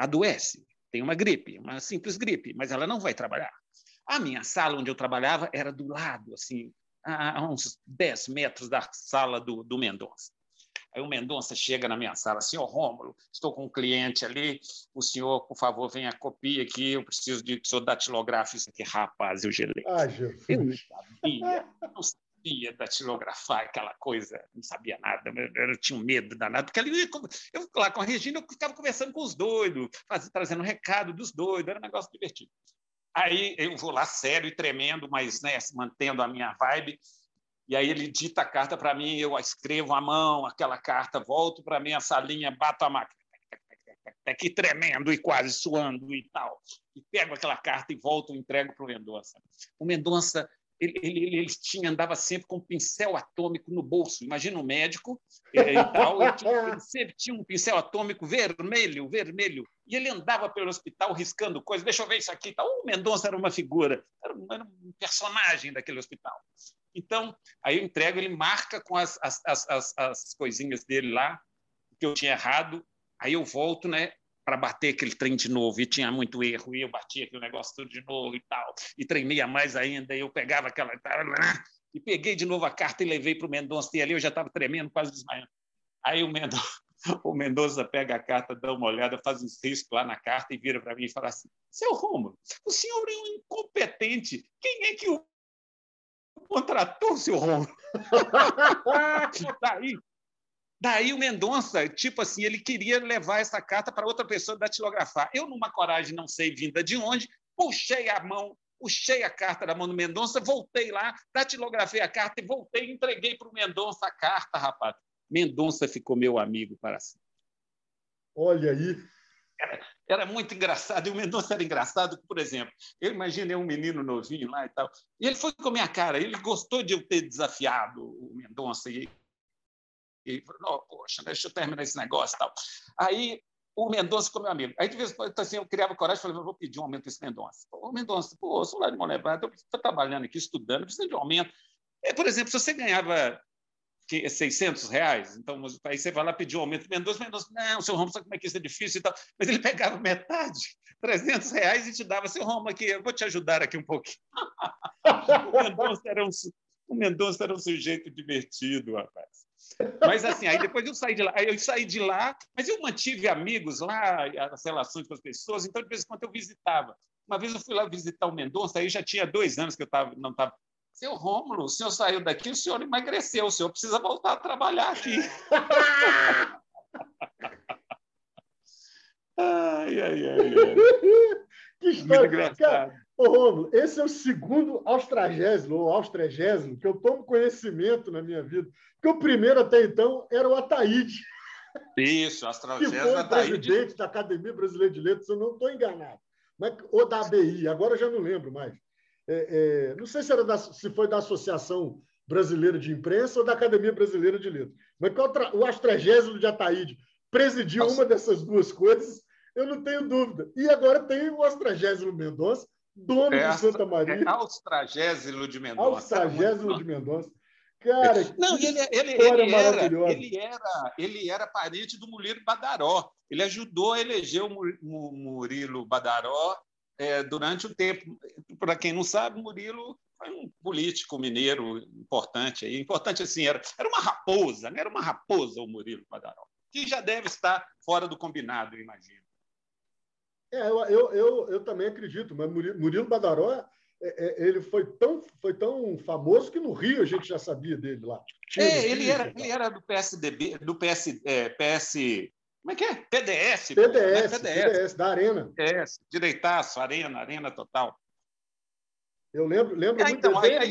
adoece, tem uma gripe, uma simples gripe, mas ela não vai trabalhar. A minha sala onde eu trabalhava era do lado, assim, a uns 10 metros da sala do, do Mendonça. Aí o Mendonça chega na minha sala, senhor Rômulo, estou com um cliente ali, o senhor, por favor, venha copia aqui, eu preciso de que o senhor datilografe isso aqui. Rapaz, eu gelei. Ah, Jesus. Eu não sabia, não sabia sabia datilografar aquela coisa, não sabia nada, eu, tinha um medo danado, porque ali eu, lá com a Regina eu ficava conversando com os doidos, fazendo, trazendo um recado dos doidos, era um negócio divertido. Aí eu vou lá sério e tremendo, mas né, mantendo a minha vibe, e aí ele dita a carta para mim, eu escrevo à mão aquela carta, volto para minha salinha, bato a máquina, aqui tremendo e quase suando e tal, e pego aquela carta e volto entrego para o Mendonça. O Mendonça ele, ele, ele, tinha, andava sempre com um pincel atômico no bolso. Imagina um médico e, e tal. Ele, tinha, ele sempre tinha um pincel atômico vermelho, vermelho. E ele andava pelo hospital riscando coisas. Deixa eu ver isso aqui. O Mendonça era uma figura, era um, era um, personagem daquele hospital. Então, aí eu entrego, ele marca com as, as, as, as coisinhas dele lá, que eu tinha errado. Aí eu volto, né? Para bater aquele trem de novo, e tinha muito erro, e eu batia aquele negócio tudo de novo e tal, e tremia mais ainda, e eu pegava aquela. E peguei de novo a carta e levei para o Mendonça, e ali eu já estava tremendo, quase desmaiando. Aí o Mendonça, o Mendonça pega a carta, dá uma olhada, faz um risco lá na carta e vira para mim e fala assim: Seu Romulo, o senhor é um incompetente. Quem é que o contratou, seu Romulo? Daí Daí o Mendonça, tipo assim, ele queria levar essa carta para outra pessoa datilografar. Eu, numa coragem não sei vinda de onde, puxei a mão, puxei a carta da mão do Mendonça, voltei lá, datilografei a carta e voltei e entreguei para o Mendonça a carta, rapaz. Mendonça ficou meu amigo para sempre. Olha aí. Era, era, muito engraçado. E o Mendonça era engraçado, por exemplo, eu imaginei um menino novinho lá e tal. E ele foi com a minha cara, ele gostou de eu ter desafiado o Mendonça. E e falou, oh, poxa, deixa eu terminar esse negócio e tal. Aí o Mendonça ficou meu amigo. Aí, de vez em quando, assim, eu criava coragem e falei, vou pedir um aumento desse Mendonça. Ô, Mendonça, pô, eu sou lá de Monlevado, eu estou trabalhando aqui, estudando, preciso de um aumento. É, por exemplo, se você ganhava 600 reais, então aí você vai lá pedir um aumento. Mendonça, Mendonça, não, seu Romo, sabe como é que isso é difícil e tal. Mas ele pegava metade, 300 reais, e te dava, seu Romo, aqui, eu vou te ajudar aqui um pouquinho. o Mendonça era um, o Mendonça era um sujeito divertido, rapaz. Mas assim, aí depois eu saí de lá, eu saí de lá, mas eu mantive amigos lá, as relações com as pessoas, então de vez em quando eu visitava. Uma vez eu fui lá visitar o Mendonça, aí já tinha dois anos que eu tava, não estava. Seu Rômulo, o senhor saiu daqui, o senhor emagreceu, o senhor precisa voltar a trabalhar aqui. ai, ai, ai, ai. Que história. Cara, Ô, Romulo, esse é o segundo austragésimo ou austragésimo que eu tomo conhecimento na minha vida. Porque o primeiro até então era o Ataíde. Isso, austragésimo que foi o presidente da Academia Brasileira de Letras, eu não estou enganado. Mas, ou da ABI, agora já não lembro mais. É, é, não sei se, era da, se foi da Associação Brasileira de Imprensa ou da Academia Brasileira de Letras. Mas o austragésimo de Ataíde presidiu Nossa. uma dessas duas coisas, eu não tenho dúvida. E agora tem o austragésimo Mendonça, dono é, de Santa Maria. É Austragésilo de Mendonça. Austragésilo de Mendonça. Cara, não, ele, ele, ele, era, ele, era, ele era parente do Murilo Badaró. Ele ajudou a eleger o Murilo Badaró é, durante o tempo. Para quem não sabe, Murilo foi um político mineiro importante. Importante assim, era, era uma raposa, não era uma raposa o Murilo Badaró, que já deve estar fora do combinado, imagino. É, eu, eu, eu, eu, também acredito, mas Murilo Badaró, é, é, ele foi tão, foi tão famoso que no Rio a gente já sabia dele lá. é, ele era, ele era do PSDB, do PS, é, PS como é que é? PDS. PDS, pô, né? PDS, PDS, da Arena. PDS, direitaço, Arena, Arena total. Eu lembro, lembro é, muito então, aí, aí,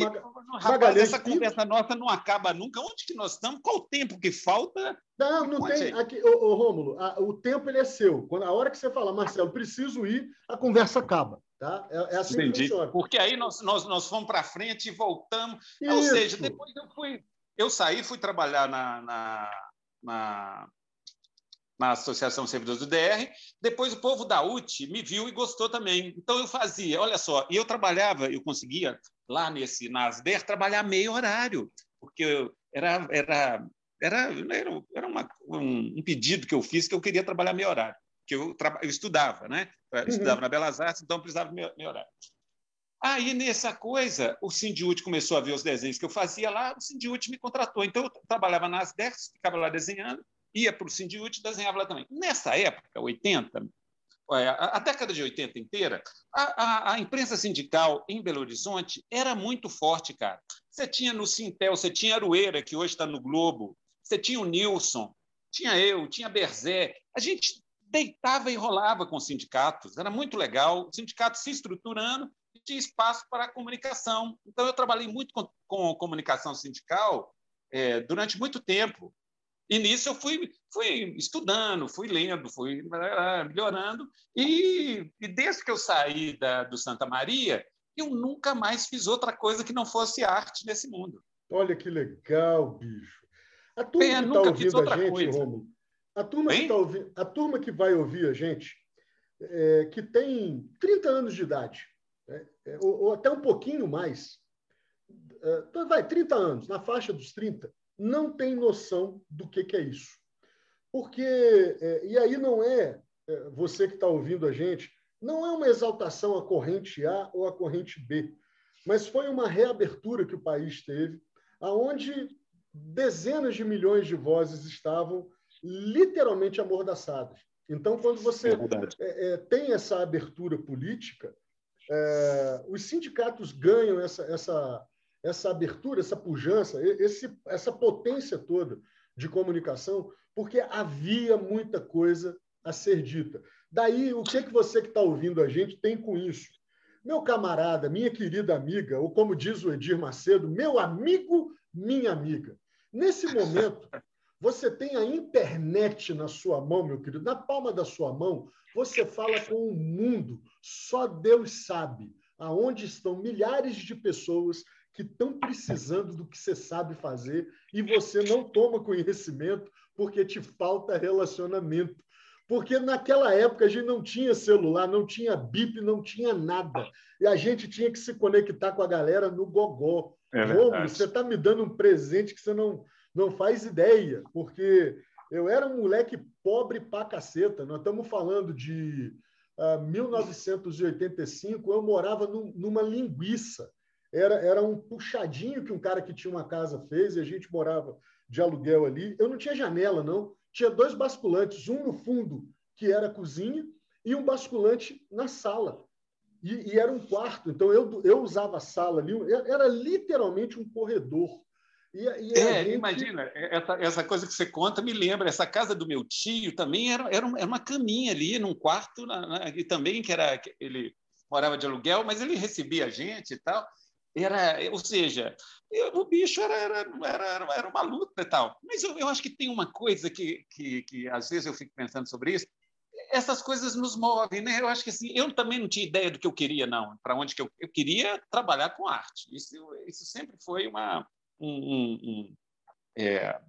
rapaz, essa conversa nossa não acaba nunca. Onde que nós estamos? Qual o tempo que falta? Não, não tem. Aqui, ô, ô Rômulo, a, o tempo ele é seu. Quando a hora que você falar, Marcelo, preciso ir, a conversa acaba. Tá? É, é assim Entendi. que funciona. Porque aí nós, nós, nós fomos para frente e voltamos. Isso. Ou seja, depois eu fui. Eu saí, fui trabalhar na, na, na na Associação Servidores do DR. Depois o povo da UT me viu e gostou também. Então eu fazia, olha só, e eu trabalhava, eu conseguia lá nesse NASDER trabalhar meio horário, porque eu, era era era era, era uma, um, pedido que eu fiz que eu queria trabalhar meio horário, que eu, eu estudava, né? Eu uhum. estudava na Belas Artes, então precisava horário. Aí, nessa coisa, o Sindiúti começou a ver os desenhos que eu fazia lá, o Sindiúti me contratou. Então, eu trabalhava nas DERs, ficava lá desenhando, ia para o Sindiúti e desenhava lá também. Nessa época, 80, a década de 80 inteira, a, a, a, imprensa sindical em Belo Horizonte era muito forte, cara. Você tinha no Sintel, você tinha Arueira, que hoje está no Globo, você tinha o Nilson, tinha eu, tinha Berzé. A gente deitava e rolava com os sindicatos, era muito legal. O sindicato se estruturando e tinha espaço para a comunicação. Então, eu trabalhei muito com, com comunicação sindical é, durante muito tempo. E nisso eu fui, fui estudando, fui lendo, fui melhorando. E, e desde que eu saí da, do Santa Maria, eu nunca mais fiz outra coisa que não fosse arte nesse mundo. Olha que legal, bicho. A turma Bem, que está ouvindo a gente, Romulo, a turma, que tá ouvindo, a turma que vai ouvir a gente, é, que tem 30 anos de idade, é, é, ou, ou, até um pouquinho mais, é, então vai, 30 anos, na faixa dos 30, não tem noção do que, que é isso. Porque, é, e aí não é, é você que está ouvindo a gente, não é uma exaltação à corrente A ou à corrente B, mas foi uma reabertura que o país teve, aonde dezenas de milhões de vozes estavam literalmente amordaçadas. Então, quando você é é, tem essa abertura política, é, os sindicatos ganham essa, essa, essa abertura, essa pujança, esse, essa potência toda de comunicação, porque havia muita coisa a ser dita. Daí, o que, que você que está ouvindo a gente tem com isso? Meu camarada, minha querida amiga, ou como diz o Edir Macedo, meu amigo, minha amiga. Nesse momento, você tem a internet na sua mão, meu querido, na palma da sua mão, você fala com o mundo. Só Deus sabe aonde estão milhares de pessoas que estão precisando do que você sabe fazer e você não toma conhecimento porque te falta relacionamento. Porque naquela época a gente não tinha celular, não tinha bip, não tinha nada. E a gente tinha que se conectar com a galera no gogó. É Romulo, você está me dando um presente que você não, não faz ideia, porque eu era um moleque pobre pra caceta. Nós estamos falando de uh, ah, 1985, eu morava num, numa linguiça. Era, era um puxadinho que um cara que tinha uma casa fez e a gente morava de aluguel ali. Eu não tinha janela, não. Tinha dois basculantes, um no fundo, que era a cozinha, e um basculante na sala. E, e era um quarto. Então, eu, eu usava a sala ali, era literalmente um corredor. E, e é, gente... imagina, essa, essa, coisa que você conta me lembra, essa casa do meu tio também era, era, uma caminha ali, num quarto, na, na, e também que era ele morava de aluguel, mas ele recebia a gente e tal. Era, ou seja, eu, o bicho era, era, era, era uma luta e tal. Mas eu, eu acho que tem uma coisa que, que, que, às vezes, eu fico pensando sobre isso. Essas coisas nos movem, né? Eu acho que assim, eu também não tinha ideia do que eu queria, não. Para onde que eu, eu queria trabalhar com arte. Isso, isso sempre foi uma, um, um, um é...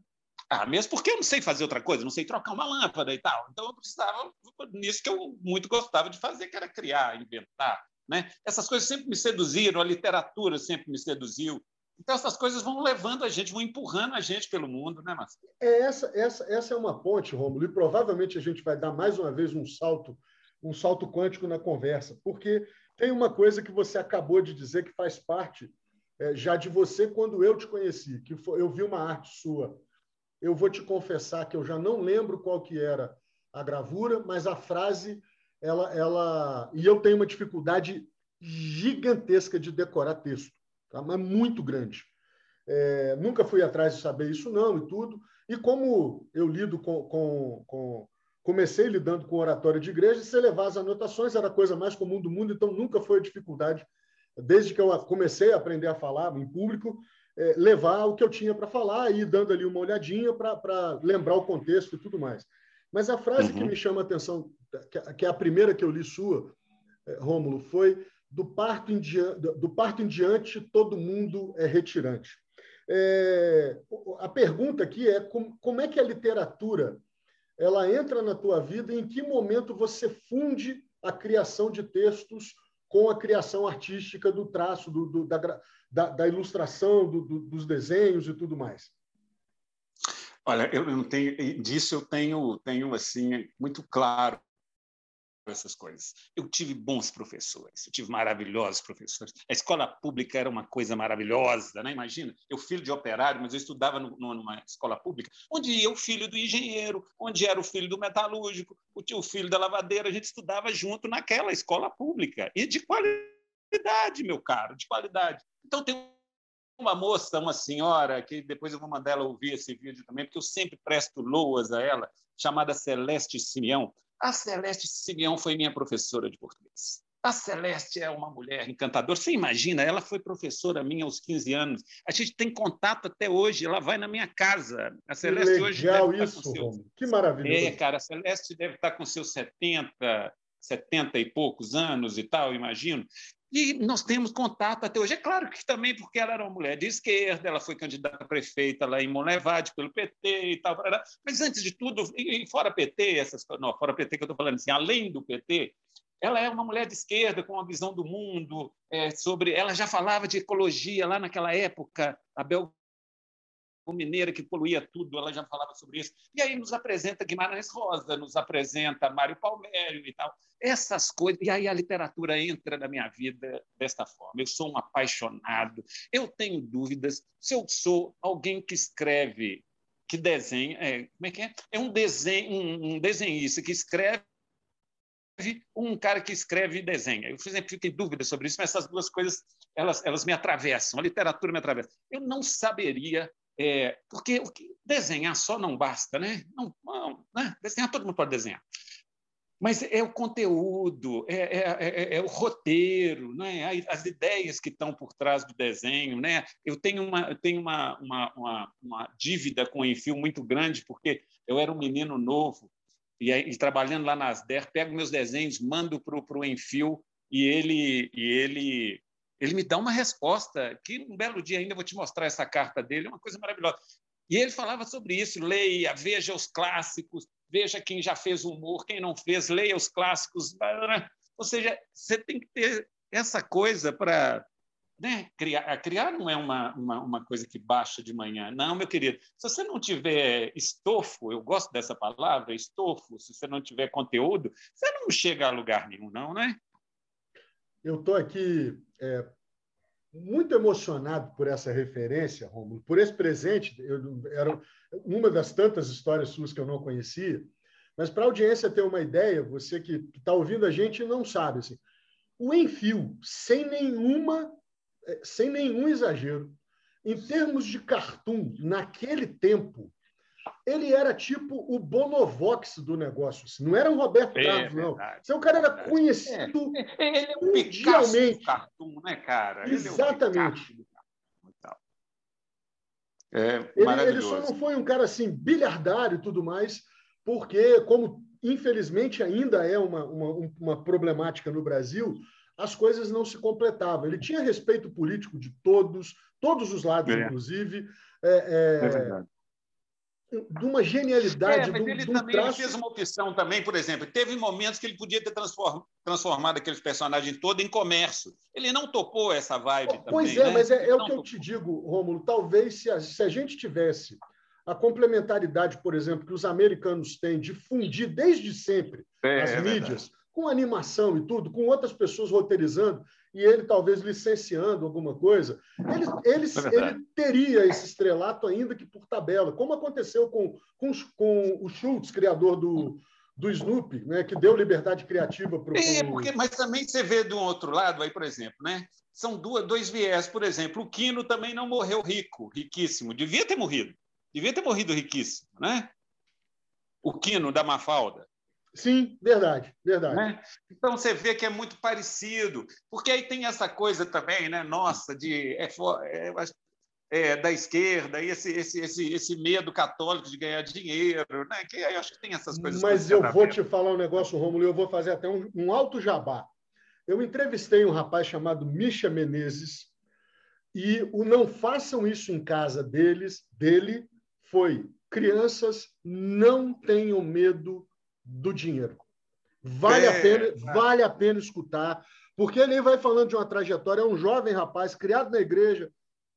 Ah, mesmo porque eu não sei fazer outra coisa, não sei trocar uma lâmpada e tal. Então eu precisava nisso que eu muito gostava de fazer, que era criar, inventar. Né? Essas coisas sempre me seduziram, a literatura sempre me seduziu. Então essas coisas vão levando a gente, vão empurrando a gente pelo mundo, né, Márcio? É essa, essa, essa é uma ponte, Rômulo, e provavelmente a gente vai dar mais uma vez um salto, um salto quântico na conversa, porque tem uma coisa que você acabou de dizer que faz parte é, já de você quando eu te conheci, que foi, eu vi uma arte sua. Eu vou te confessar que eu já não lembro qual que era a gravura, mas a frase, ela, ela e eu tenho uma dificuldade gigantesca de decorar texto, tá? mas muito grande. É, nunca fui atrás de saber isso não e tudo. E como eu lido com, com, com comecei lidando com oratório de igreja, se levar as anotações era a coisa mais comum do mundo, então nunca foi dificuldade desde que eu comecei a aprender a falar em público, é, levar o que eu tinha para falar e ir dando ali uma olhadinha para lembrar o contexto e tudo mais. Mas a frase uhum. que me chama a atenção, que é a primeira que eu li sua, é, Rômulo, foi do parto, em diante, do parto em diante todo mundo é retirante. É, a pergunta aqui é como, como é que a literatura ela entra na tua vida e em que momento você funde a criação de textos com a criação artística do traço, do, do, da, da, da, ilustração, do, dos desenhos e tudo mais? Olha, eu não tenho disso eu tenho tenho assim muito claro essas coisas. Eu tive bons professores, eu tive maravilhosos professores. A escola pública era uma coisa maravilhosa, né? Imagina, eu filho de operário, mas eu estudava no, numa escola pública, onde ia o filho do engenheiro, onde era o filho do metalúrgico, o tio filho da lavadeira, a gente estudava junto naquela escola pública e de qualidade, meu caro, de qualidade. Então tem uma moça, uma senhora, que depois eu vou mandar ela ouvir esse vídeo também, porque eu sempre presto loas a ela, chamada Celeste Simeão. A Celeste Simeão foi minha professora de português. A Celeste é uma mulher encantadora. Você imagina, ela foi professora minha aos 15 anos. A gente tem contato até hoje, ela vai na minha casa. A Celeste que hoje legal deve isso, seus... Que maravilhoso. É, cara, a Celeste deve estar com seus 70, 70 e poucos anos e tal, imagino. E nós temos contato até hoje. É claro que também porque ela era uma mulher de esquerda, ela foi candidata a prefeita lá em Monlevade pelo PT e tal. Mas, antes de tudo, e fora PT, essas, não, fora PT que eu estou falando assim, além do PT, ela é uma mulher de esquerda com uma visão do mundo é, sobre. Ela já falava de ecologia lá naquela época, a Bel mineira que poluía tudo, ela já falava sobre isso. E aí nos apresenta Guimarães Rosa, nos apresenta Mário Palmério e tal. Essas coisas. E aí a literatura entra na minha vida desta forma. Eu sou um apaixonado. Eu tenho dúvidas se eu sou alguém que escreve, que desenha. É, como é que é? É um, desenho, um, um desenhista que escreve um cara que escreve e desenha. Eu sempre fico em dúvida sobre isso, mas essas duas coisas elas, elas me atravessam, a literatura me atravessa. Eu não saberia, é, porque desenhar só não basta, né? Não, não, né? Desenhar, todo mundo pode desenhar. Mas é o conteúdo, é, é, é, é o roteiro, né? as ideias que estão por trás do desenho. Né? Eu tenho, uma, eu tenho uma, uma, uma, uma dívida com o Enfio muito grande, porque eu era um menino novo e, aí, trabalhando lá na Asder, pego meus desenhos, mando para o Enfio e ele, e ele, ele me dá uma resposta que um belo dia ainda vou te mostrar essa carta dele, é uma coisa maravilhosa. E ele falava sobre isso, leia, veja os clássicos, veja quem já fez humor, quem não fez, leia os clássicos. Ou seja, você tem que ter essa coisa para né? Criar, criar não é uma, uma, uma, coisa que baixa de manhã. Não, meu querido. Se você não tiver estofo, eu gosto dessa palavra, estofo, se você não tiver conteúdo, você não chega a lugar nenhum, não, né? Eu estou aqui é, muito emocionado por essa referência, Romulo, por esse presente. Eu, era uma das tantas histórias suas que eu não conhecia, mas para a audiência ter uma ideia, você que está ouvindo a gente não sabe, assim, o Enfio, sem nenhuma é, sem nenhum exagero, em termos de cartoon, naquele tempo, ele era tipo o Bonovox do negócio. Assim. Não era um Roberto é, Carlos, não. Seu é cara era conhecido é. é. Ele é um mundialmente. cartoon, né, cara? Exatamente. É ele, ele só não foi um cara assim, bilhardário e tudo mais, porque, como infelizmente ainda é uma, uma, uma problemática no Brasil, as coisas não se completavam. Ele tinha respeito político de todos, todos os lados, é. inclusive. É, é, é de uma genialidade. É, mas ele também traço... fez uma opção também, por exemplo, teve momentos que ele podia ter transformado aqueles personagens todos em comércio. Ele não topou essa vibe pois também. Pois é, né? mas é, é o que eu te digo, Rômulo. Talvez se a, se a gente tivesse a complementaridade, por exemplo, que os americanos têm de fundir desde sempre é, as mídias com animação e tudo, com outras pessoas roteirizando e ele talvez licenciando alguma coisa, ele, ele, é ele teria esse estrelato ainda que por tabela, como aconteceu com, com, com o Schultz, criador do, do Snoopy, né, que deu liberdade criativa para o. É, porque, mas também você vê do outro lado, aí, por exemplo, né? São duas, dois viés. Por exemplo, o Quino também não morreu rico, riquíssimo. Devia ter morrido. Devia ter morrido riquíssimo, né? O Quino da Mafalda. Sim, verdade, verdade. Né? Então você vê que é muito parecido, porque aí tem essa coisa também, né? Nossa, de é, é, é, da esquerda, esse, esse, esse, esse medo católico de ganhar dinheiro, né? Que eu acho que tem essas coisas. Mas eu vou te falar um negócio, Romulo, eu vou fazer até um, um alto jabá. Eu entrevistei um rapaz chamado Misha Menezes e o não façam isso em casa deles, dele, foi crianças não tenham medo do dinheiro. Vale, é, a pena, é. vale a pena escutar, porque ele vai falando de uma trajetória, é um jovem rapaz criado na igreja,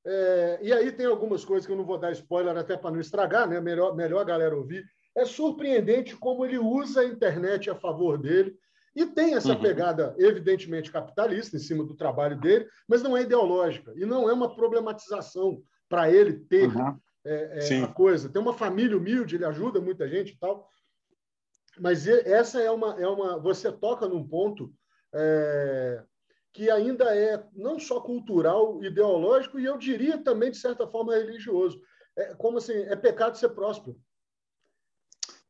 é, e aí tem algumas coisas que eu não vou dar spoiler até para não estragar, né? melhor, melhor a galera ouvir. É surpreendente como ele usa a internet a favor dele, e tem essa uhum. pegada, evidentemente, capitalista em cima do trabalho dele, mas não é ideológica, e não é uma problematização para ele ter uhum. é, é, a coisa. Tem uma família humilde, ele ajuda muita gente e tal, mas essa é uma, é uma. Você toca num ponto é, que ainda é não só cultural, ideológico, e eu diria também, de certa forma, religioso. É, como assim, é pecado ser próspero.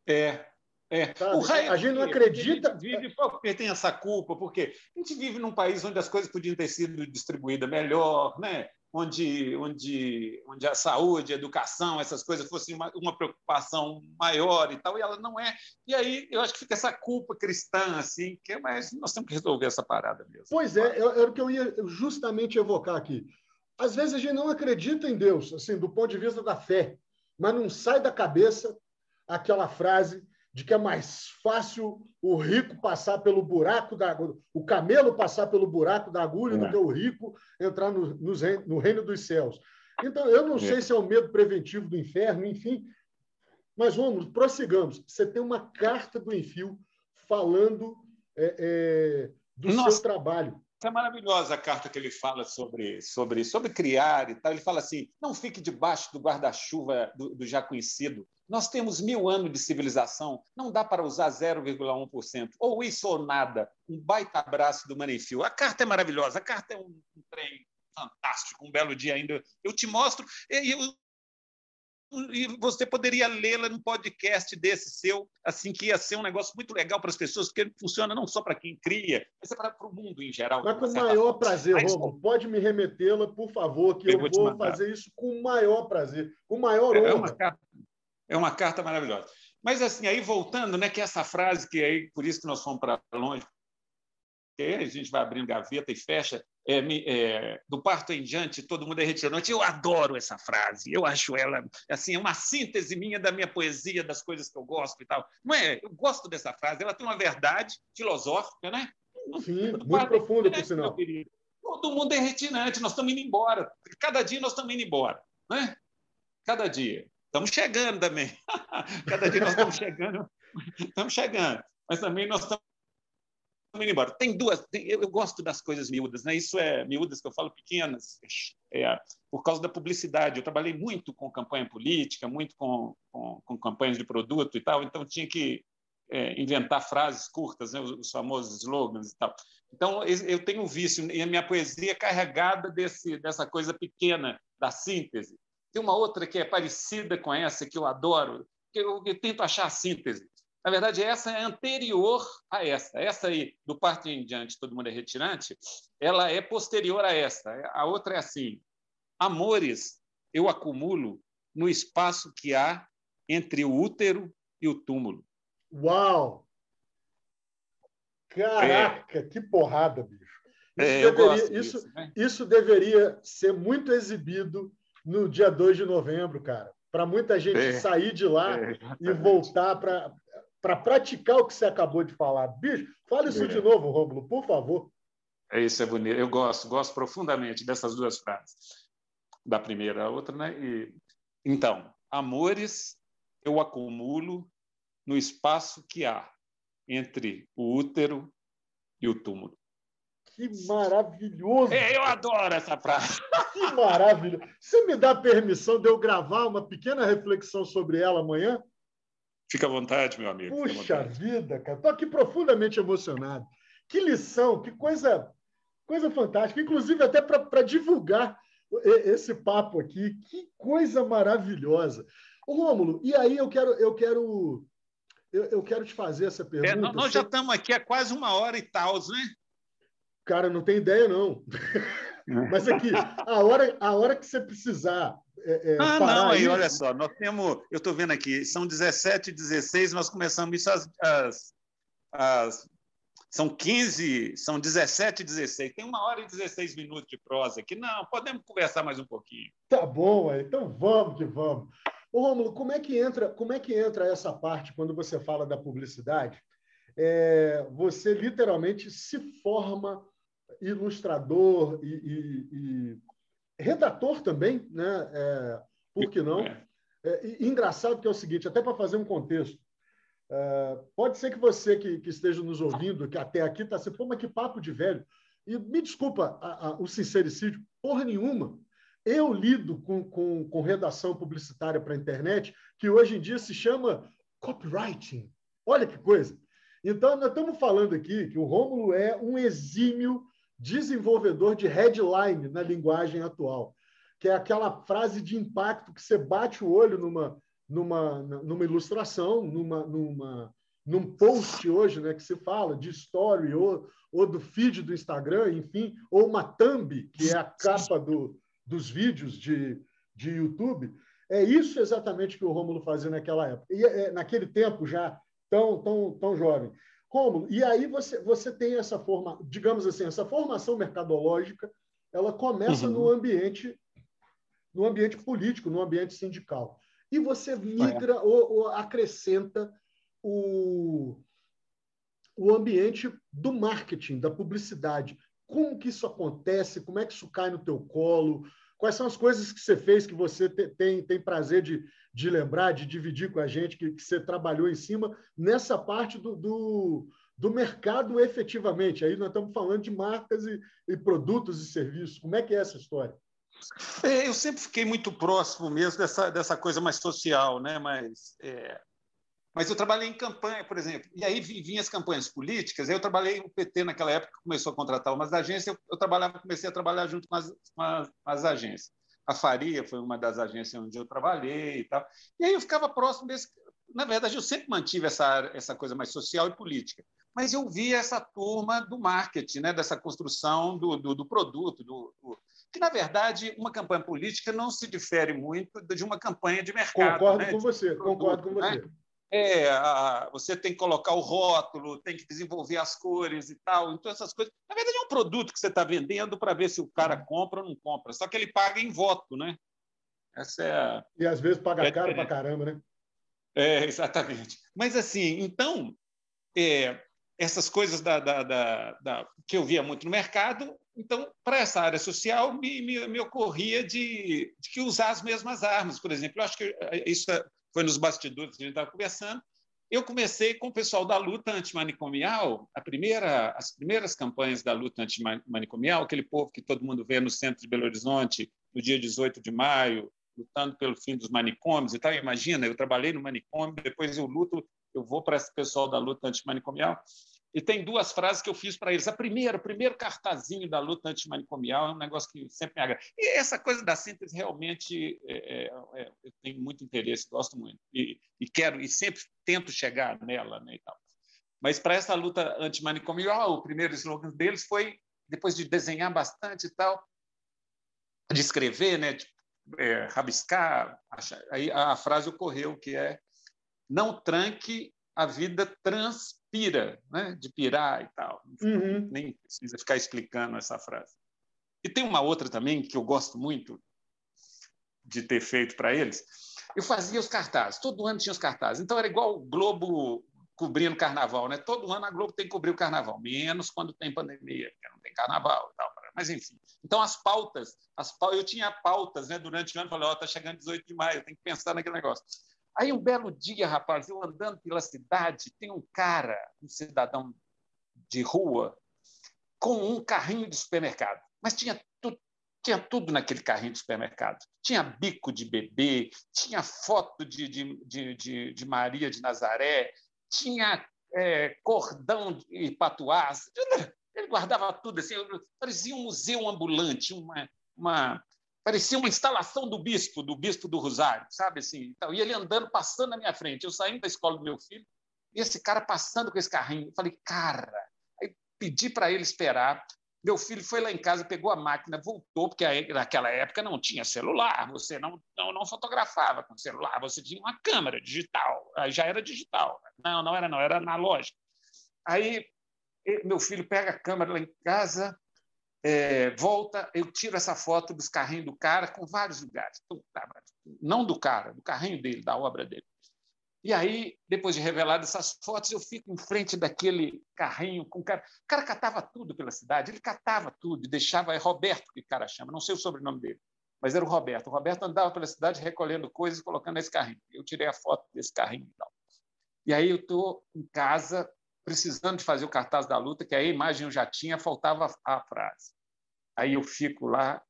É, é. O raio, a gente não acredita. A gente vive porque tem essa culpa, porque a gente vive num país onde as coisas podiam ter sido distribuídas melhor, né? Onde, onde, onde a saúde, a educação, essas coisas fossem uma, uma, preocupação maior e tal, e ela não é. E aí eu acho que fica essa culpa cristã, assim, que é, mas nós temos que resolver essa parada mesmo. Pois é, era o que eu ia justamente evocar aqui. Às vezes a gente não acredita em Deus, assim, do ponto de vista da fé, mas não sai da cabeça aquela frase de que é mais fácil o rico passar pelo buraco da agulha, o camelo passar pelo buraco da agulha é. do que o rico entrar no, no, reino dos céus. Então, eu não é. sei se é o medo preventivo do inferno, enfim, mas vamos, prossigamos. Você tem uma carta do Enfio falando é, é, do Nossa. seu trabalho. É maravilhosa a carta que ele fala sobre, sobre, sobre criar e tal. Ele fala assim: não fique debaixo do guarda-chuva do, do já conhecido, nós temos mil anos de civilização, não dá para usar 0,1%. Ou isso ou nada. Um baita abraço do Manifio. A carta é maravilhosa, a carta é um, um trem fantástico, um belo dia ainda. Eu te mostro, e, eu, e você poderia lê-la num podcast desse seu, assim, que ia ser um negócio muito legal para as pessoas, porque funciona não só para quem cria, mas é para o mundo em geral. Mas com o maior forma. prazer, mas, Romulo. Pode me remetê-la, por favor, que eu, eu vou, vou fazer isso com o maior prazer, com o maior honra. É uma carta é uma carta maravilhosa. Mas, assim, aí voltando, né, que essa frase, que aí, por isso que nós fomos para longe, que a gente vai abrindo gaveta e fecha, é, é, do parto em diante, todo mundo é retirante. Eu adoro essa frase, eu acho ela assim, uma síntese minha da minha poesia, das coisas que eu gosto e tal. Não é? Eu gosto dessa frase, ela tem uma verdade filosófica, né? Sim, muito profunda, por sinal. Todo mundo é retirante, nós estamos indo embora. Cada dia nós estamos indo embora, né? Cada dia. Estamos chegando também. Cada dia nós estamos chegando. Estamos chegando. Mas também nós estamos indo embora. Tem duas. Tem, eu, eu, gosto das coisas miúdas, né? Isso é miúdas que eu falo pequenas, é, por causa da publicidade. Eu trabalhei muito com campanha política, muito com, com, com campanhas de produto e tal, então tinha que é, inventar frases curtas, né? os, os, famosos slogans e tal. Então eu tenho um vício e a minha poesia é carregada desse, dessa coisa pequena da síntese. Tem uma outra que é parecida com essa, que eu adoro, que eu, eu tento achar a síntese. Na verdade, essa é anterior a essa. Essa aí, do parto em diante, todo mundo é retirante, ela é posterior a essa. A outra é assim: amores eu acumulo no espaço que há entre o útero e o túmulo. Uau! Caraca, é. que porrada, bicho. Isso, é, deveria, isso, disso, né? isso deveria ser muito exibido no dia 2 de novembro, cara, para muita gente é, sair de lá é, e voltar para para praticar o que você acabou de falar. Bicho, fala isso é. de novo, Rômulo, por favor. É isso, é bonito. Eu gosto, gosto profundamente dessas duas frases. Da primeira, a outra, né? E, então, amores eu acumulo no espaço que há entre o útero e o túmulo. Que maravilhoso! É, eu adoro essa frase. Que maravilha! Você me dá permissão de eu gravar uma pequena reflexão sobre ela amanhã? Fica à vontade, meu amigo. Puxa vida, cara. Estou aqui profundamente emocionado. Que lição, que coisa, coisa fantástica. Inclusive, até para divulgar esse papo aqui. Que coisa maravilhosa. Ô, Rômulo, e aí eu quero, eu quero, eu, eu quero te fazer essa pergunta. É, nós já estamos aqui há quase uma hora e tal, né? Cara, não tem ideia, não. Mas aqui, a hora, a hora que você precisar. É, é, ah, não, aí, olha só, nós temos. Eu estou vendo aqui, são 17 e 16, nós começamos isso às, às, às. São 15, são 17 e 16. Tem uma hora e 16 minutos de prosa aqui. Não, podemos conversar mais um pouquinho. Tá bom, então vamos que vamos. Ô, Rômulo, como é que entra, como é que entra essa parte quando você fala da publicidade? É, você literalmente se forma ilustrador e, e, e redator também, né? É, por que não? É, é engraçado que é o seguinte, até para fazer um contexto, é, pode ser que você que, que, esteja nos ouvindo, que até aqui está assim, pô, mas que papo de velho. E me desculpa a, a, o sincericídio, porra nenhuma. Eu lido com, com, com redação publicitária para a internet, que hoje em dia se chama copywriting. Olha que coisa. Então, nós estamos falando aqui que o Rômulo é um exímio desenvolvedor de headline na linguagem atual, que é aquela frase de impacto que você bate o olho numa, numa, numa ilustração, numa, numa, num post hoje, né, que se fala de story ou, ou do feed do Instagram, enfim, ou uma thumb, que é a capa do, dos vídeos de, de YouTube. É isso exatamente que o Rômulo fazia naquela época. E é, naquele tempo já tão, tão, tão jovem. Rômulo, e aí você, você tem essa forma, digamos assim, essa formação mercadológica, ela começa uhum. no ambiente no ambiente político, no ambiente sindical. E você migra é. ou, ou acrescenta o, o ambiente do marketing, da publicidade. Como que isso acontece? Como é que isso cai no teu colo? Quais são as coisas que você fez que você tem, tem prazer de, de lembrar, de dividir com a gente, que, que você trabalhou em cima nessa parte do, do, do, mercado efetivamente? Aí nós estamos falando de marcas e, e produtos e serviços. Como é que é essa história? É, eu sempre fiquei muito próximo mesmo dessa, dessa coisa mais social, né? mas é, mas eu trabalhei em campanha, por exemplo, e aí vinham as campanhas políticas. Eu trabalhei o PT naquela época, começou a contratar umas agências. Eu, eu trabalhava, comecei a trabalhar junto com as, com as, com as agências. A Faria foi uma das agências onde eu trabalhei e tal. E aí eu ficava próximo desse. Na verdade, eu sempre mantive essa, essa coisa mais social e política. Mas eu via essa turma do marketing, né? dessa construção do, do, do produto, do, do, que, na verdade, uma campanha política não se difere muito de uma campanha de mercado. Concordo né? com você, produto, concordo com você. É, a, você tem que colocar o rótulo, tem que desenvolver as cores e tal. Então, essas coisas. Na verdade, é um produto que você está vendendo para ver se o cara compra ou não compra. Só que ele paga em voto, né? Essa é a... E às vezes paga é, caro para caramba, né? É, exatamente. Mas, assim, então, é, essas coisas da, da, da, da, que eu via muito no mercado, então, para essa área social, me, me, me ocorria de, de, que usar as mesmas armas, por exemplo. Eu acho que isso é foi nos bastidores que a gente estava conversando. Eu comecei com o pessoal da luta antimanicomial, a primeira, as primeiras campanhas da luta antimanicomial, aquele povo que todo mundo vê no centro de Belo Horizonte, no dia 18 de maio, lutando pelo fim dos manicômios e tal. Imagina, eu trabalhei no manicômio, depois eu luto, eu vou para esse pessoal da luta antimanicomial. E tem duas frases que eu fiz para eles. A primeira, o primeiro cartazinho da luta antimanicomial é um negócio que sempre me agrada. E essa coisa da síntese realmente é, é, é, eu tenho muito interesse, gosto muito. E, e, quero, e sempre tento chegar nela né, e tal. Mas para essa luta antimanicomial, o primeiro slogan deles foi, depois de desenhar bastante e tal, de escrever, né, de, é, rabiscar, aí a frase ocorreu que é não tranque a vida transpira, né? de pirar e tal. Uhum. Nem precisa ficar explicando essa frase. E tem uma outra também que eu gosto muito de ter feito para eles. Eu fazia os cartazes, todo ano tinha os cartazes. Então era igual o Globo cobrindo carnaval, né? Todo ano a Globo tem que cobrir o carnaval, menos quando tem pandemia, porque não tem carnaval e tal. Mas enfim. Então as pautas, as eu tinha pautas, né? Durante o ano, falei, ó, oh, tá chegando 18 de maio, tem que pensar naquele negócio. Aí, um belo dia, rapaz, eu andando pela cidade, tem um cara, um cidadão de rua, com um carrinho de supermercado. Mas tinha tudo, tinha tudo naquele carrinho de supermercado. Tinha bico de bebê, tinha foto de, de, de, de, de Maria de Nazaré, tinha é, cordão e patuás. Ele guardava tudo assim, parecia um museu ambulante, uma, uma, parecia uma instalação do bispo, do bispo do Rosário, sabe assim? Então, e ele andando, passando na minha frente. Eu saindo da escola do meu filho, e esse cara passando com esse carrinho. Eu falei, cara, aí pedi para ele esperar. Meu filho foi lá em casa, pegou a máquina, voltou, porque naquela época não tinha celular, você não, não, não fotografava com celular, você tinha uma câmera digital, aí já era digital. Não, não era não, era analógico. Aí meu filho pega a câmera lá em casa, é, volta, eu tiro essa foto dos carrinhos do cara com vários lugares. Não do cara, do carrinho dele, da obra dele. E aí, depois de revelar essas fotos, eu fico em frente daquele carrinho com o cara. O cara catava tudo pela cidade, ele catava tudo deixava. É Roberto que o cara chama, não sei o sobrenome dele, mas era o Roberto. O Roberto andava pela cidade recolhendo coisas e colocando nesse carrinho. Eu tirei a foto desse carrinho e tal. E aí eu estou em casa precisando de fazer o cartaz da luta, que a imagem eu já tinha, faltava a frase. Aí eu fico lá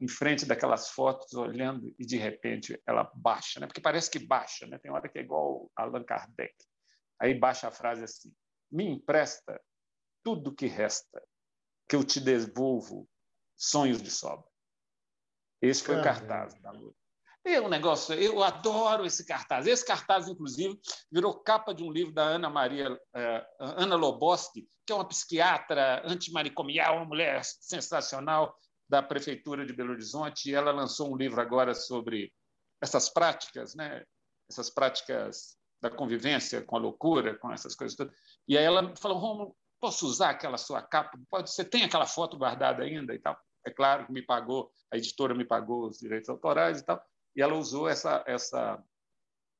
em frente daquelas fotos olhando e de repente ela baixa, né? Porque parece que baixa, né? Tem hora que é igual Allan Kardec. Aí baixa a frase assim: "Me empresta tudo que resta, que eu te devolvo sonhos de sobra". Esse foi o cartaz da luta. É um negócio, eu adoro esse cartaz. Esse cartaz, inclusive, virou capa de um livro da Ana Maria eh, Ana Loboski, que é uma psiquiatra antimanicomial, uma mulher sensacional. da Prefeitura de Belo Horizonte, e ela lançou um livro agora sobre essas práticas, né? essas práticas da convivência com a loucura, com essas coisas todas. E aí ela falou, Romulo, posso usar aquela sua capa? Pode, você tem aquela foto guardada ainda e tal? É claro que me pagou, a editora me pagou os direitos autorais e tal, e ela usou essa, essa,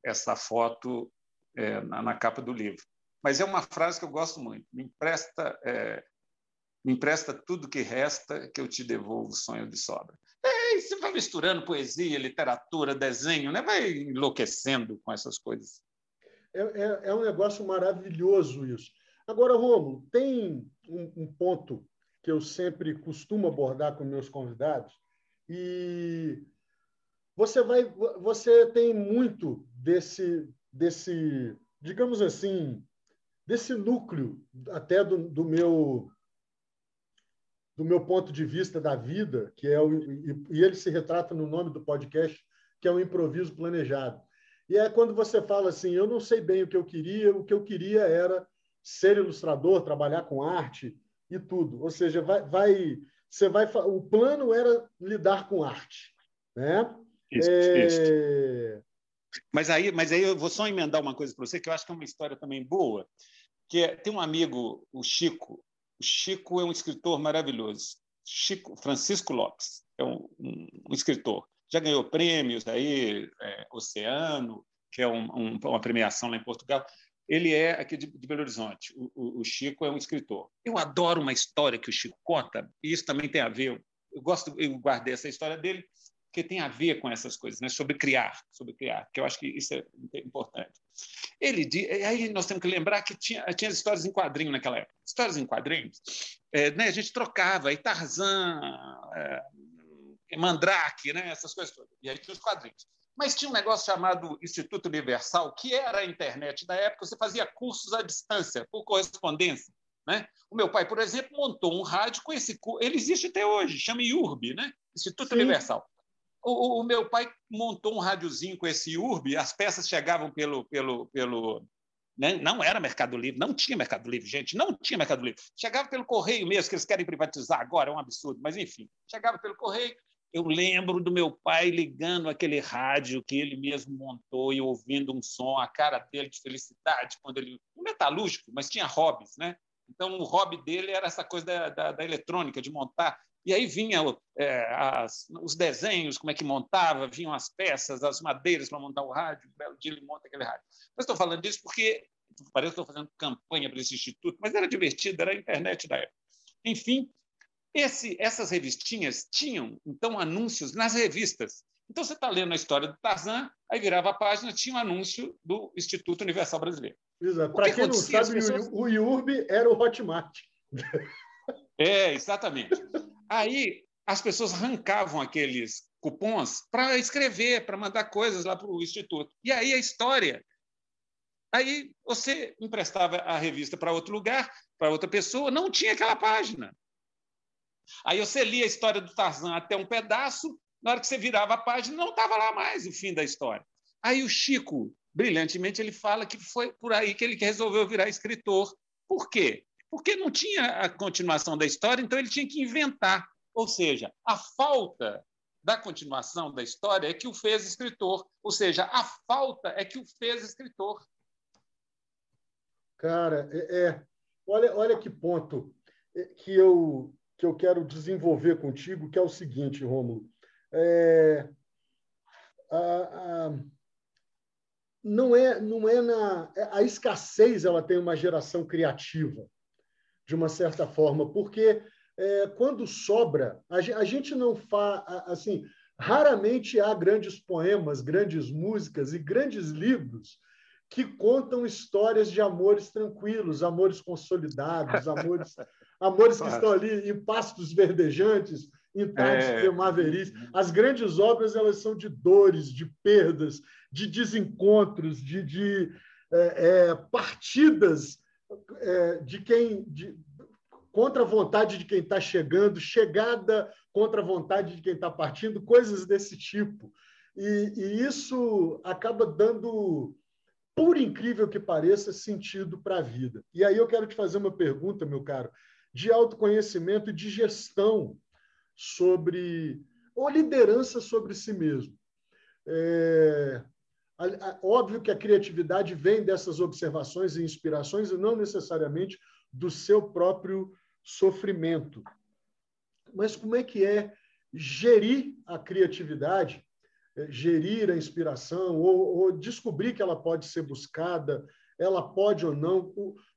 essa foto é, na, na, capa do livro. Mas é uma frase que eu gosto muito. Me empresta, é, me empresta tudo que resta, que eu te devolvo o sonho de sobra. É, você vai misturando poesia, literatura, desenho, né? vai enlouquecendo com essas coisas. É, é, é um negócio maravilhoso isso. Agora, Romulo, tem um, um ponto que eu sempre costumo abordar com meus convidados e você vai você tem muito desse desse digamos assim desse núcleo até do, do meu do meu ponto de vista da vida que é o, e, e ele se retrata no nome do podcast que é o improviso planejado. E é quando você fala assim eu não sei bem o que eu queria o que eu queria era ser ilustrador trabalhar com arte e tudo. Ou seja vai, vai você vai o plano era lidar com arte né isso, é... isso. Mas aí, mas aí eu vou só emendar uma coisa para você que eu acho que é uma história também boa, que é, tem um amigo, o Chico. O Chico é um escritor maravilhoso. Chico Francisco Lopes é um, um, um escritor. Já ganhou prêmios aí, é, Oceano, que é um, uma premiação lá em Portugal. Ele é aqui de, de Belo Horizonte. O, o, o, Chico é um escritor. Eu adoro uma história que o Chico conta, e isso também tem a ver. Eu gosto, eu guardei essa história dele que tem a ver com essas coisas, né? sobre criar, sobre criar, que eu acho que isso é importante. Ele aí nós temos que lembrar que tinha, tinha histórias em quadrinho naquela época. Histórias em quadrinhos, é, né? a gente trocava, aí Tarzan, é, Mandrake, né? essas coisas todas. E aí tinha os quadrinhos. Mas tinha um negócio chamado Instituto Universal, que era a internet da época, você fazia cursos à distância, por correspondência. Né? O meu pai, por exemplo, montou um rádio com esse curso, ele existe até hoje, chama IURB, né? Instituto Sim. Universal. O, o, meu pai montou um rádiozinho com esse URB, as peças chegavam pelo. pelo, pelo né? Não era Mercado Livre, não tinha Mercado Livre, gente, não tinha Mercado Livre. Chegava pelo correio mesmo, que eles querem privatizar agora, é um absurdo, mas enfim, chegava pelo correio. Eu lembro do meu pai ligando aquele rádio que ele mesmo montou e ouvindo um som, a cara dele de felicidade, quando ele. Um metalúrgico, mas tinha hobbies, né? Então, o hobby dele era essa coisa da, da, da eletrônica, de montar. E aí vinha é, as, os desenhos, como é que montava, vinham as peças, as madeiras para montar o rádio. Um belo dia ele monta aquele rádio. Mas estou falando disso porque parece que estou fazendo campanha para esse instituto, mas era divertido, era a internet da época. Enfim, esse, essas revistinhas tinham, então, anúncios nas revistas. Então, você está lendo a história do Tarzan, aí virava a página, tinha um anúncio do Instituto Universal Brasileiro. Exato. Para que quem não sabe, pessoas... o IURB era o Hotmart. É, exatamente. Aí as pessoas arrancavam aqueles cupons para escrever, para mandar coisas lá para o instituto. E aí a história. Aí você emprestava a revista para outro lugar, para outra pessoa, não tinha aquela página. Aí você lia a história do Tarzan até um pedaço, na hora que você virava a página, não estava lá mais o fim da história. Aí o Chico, brilhantemente, ele fala que foi por aí que ele resolveu virar escritor. Por quê? Porque não tinha a continuação da história, então ele tinha que inventar. Ou seja, a falta da continuação da história é que o fez escritor, ou seja, a falta é que o fez escritor. Cara, é, é. Olha, olha que ponto é, que eu que eu quero desenvolver contigo, que é o seguinte, Rômulo. É, a, a, não é não é na é, a escassez ela tem uma geração criativa de uma certa forma, porque é, quando sobra, a, a gente não faz assim. Raramente há grandes poemas, grandes músicas e grandes livros que contam histórias de amores tranquilos, amores consolidados, amores, amores que estão ali em pastos verdejantes, em tardes é... primaveris. As grandes obras elas são de dores, de perdas, de desencontros, de, de é, é, partidas é, de quem de, contra a vontade de quem está chegando, chegada contra a vontade de quem está partindo, coisas desse tipo. E, e, isso acaba dando, por incrível que pareça, sentido para a vida. E aí eu quero te fazer uma pergunta, meu caro, de autoconhecimento e de gestão sobre ou liderança sobre si mesmo. É, óbvio que a criatividade vem dessas observações e inspirações e não necessariamente do seu próprio sofrimento. Mas como é que é gerir a criatividade, é, gerir a inspiração ou, ou descobrir que ela pode ser buscada, ela pode ou não?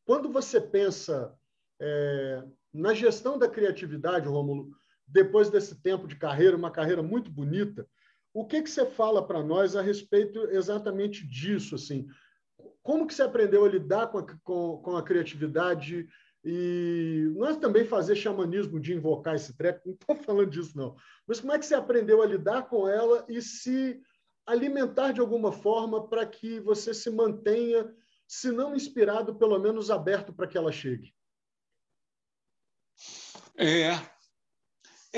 Quando você pensa é, na gestão da criatividade, Rômulo, depois desse tempo de carreira, uma carreira muito bonita, o que, que você fala para nós a respeito exatamente disso? Assim? Como que você aprendeu a lidar com a, com, com a criatividade e nós também fazer xamanismo de invocar esse treco, não estou falando disso, não. Mas como é que você aprendeu a lidar com ela e se alimentar de alguma forma para que você se mantenha, se não inspirado, pelo menos aberto para que ela chegue? É,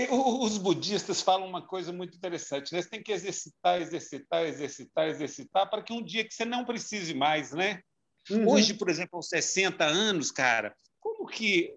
os budistas falam uma coisa muito interessante, né? Você tem que exercitar, exercitar, exercitar, exercitar, para que um dia que você não precise mais, né? Uhum. Hoje, por exemplo, aos 60 anos, cara, como que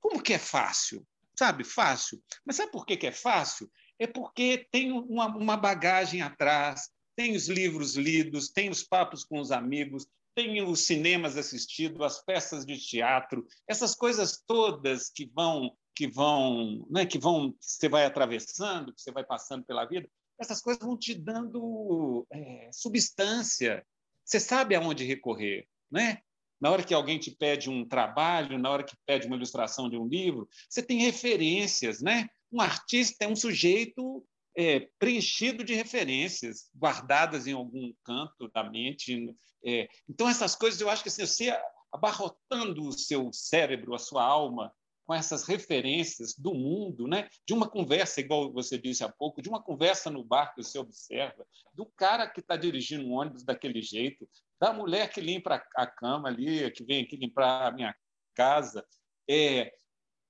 como que é fácil? Sabe, fácil. Mas sabe por que, que é fácil? É porque tem uma, uma bagagem atrás, tem os livros lidos, tem os papos com os amigos, tem os cinemas assistidos, as peças de teatro, essas coisas todas que vão que vão, né, que vão, que você vai atravessando, que você vai passando pela vida, essas coisas vão te dando é, substância. Você sabe aonde recorrer, né? Na hora que alguém te pede um trabalho, na hora que pede uma ilustração de um livro, você tem referências, né? Um artista é um sujeito é, preenchido de referências, guardadas em algum canto da mente. É. Então, essas coisas, eu acho que assim, você abarrotando o seu cérebro, a sua alma, com essas referências do mundo, né? de uma conversa, igual você disse há pouco, de uma conversa no bar que você observa, do cara que está dirigindo um ônibus daquele jeito, da mulher que limpa a cama ali, que vem aqui limpar a minha casa, é,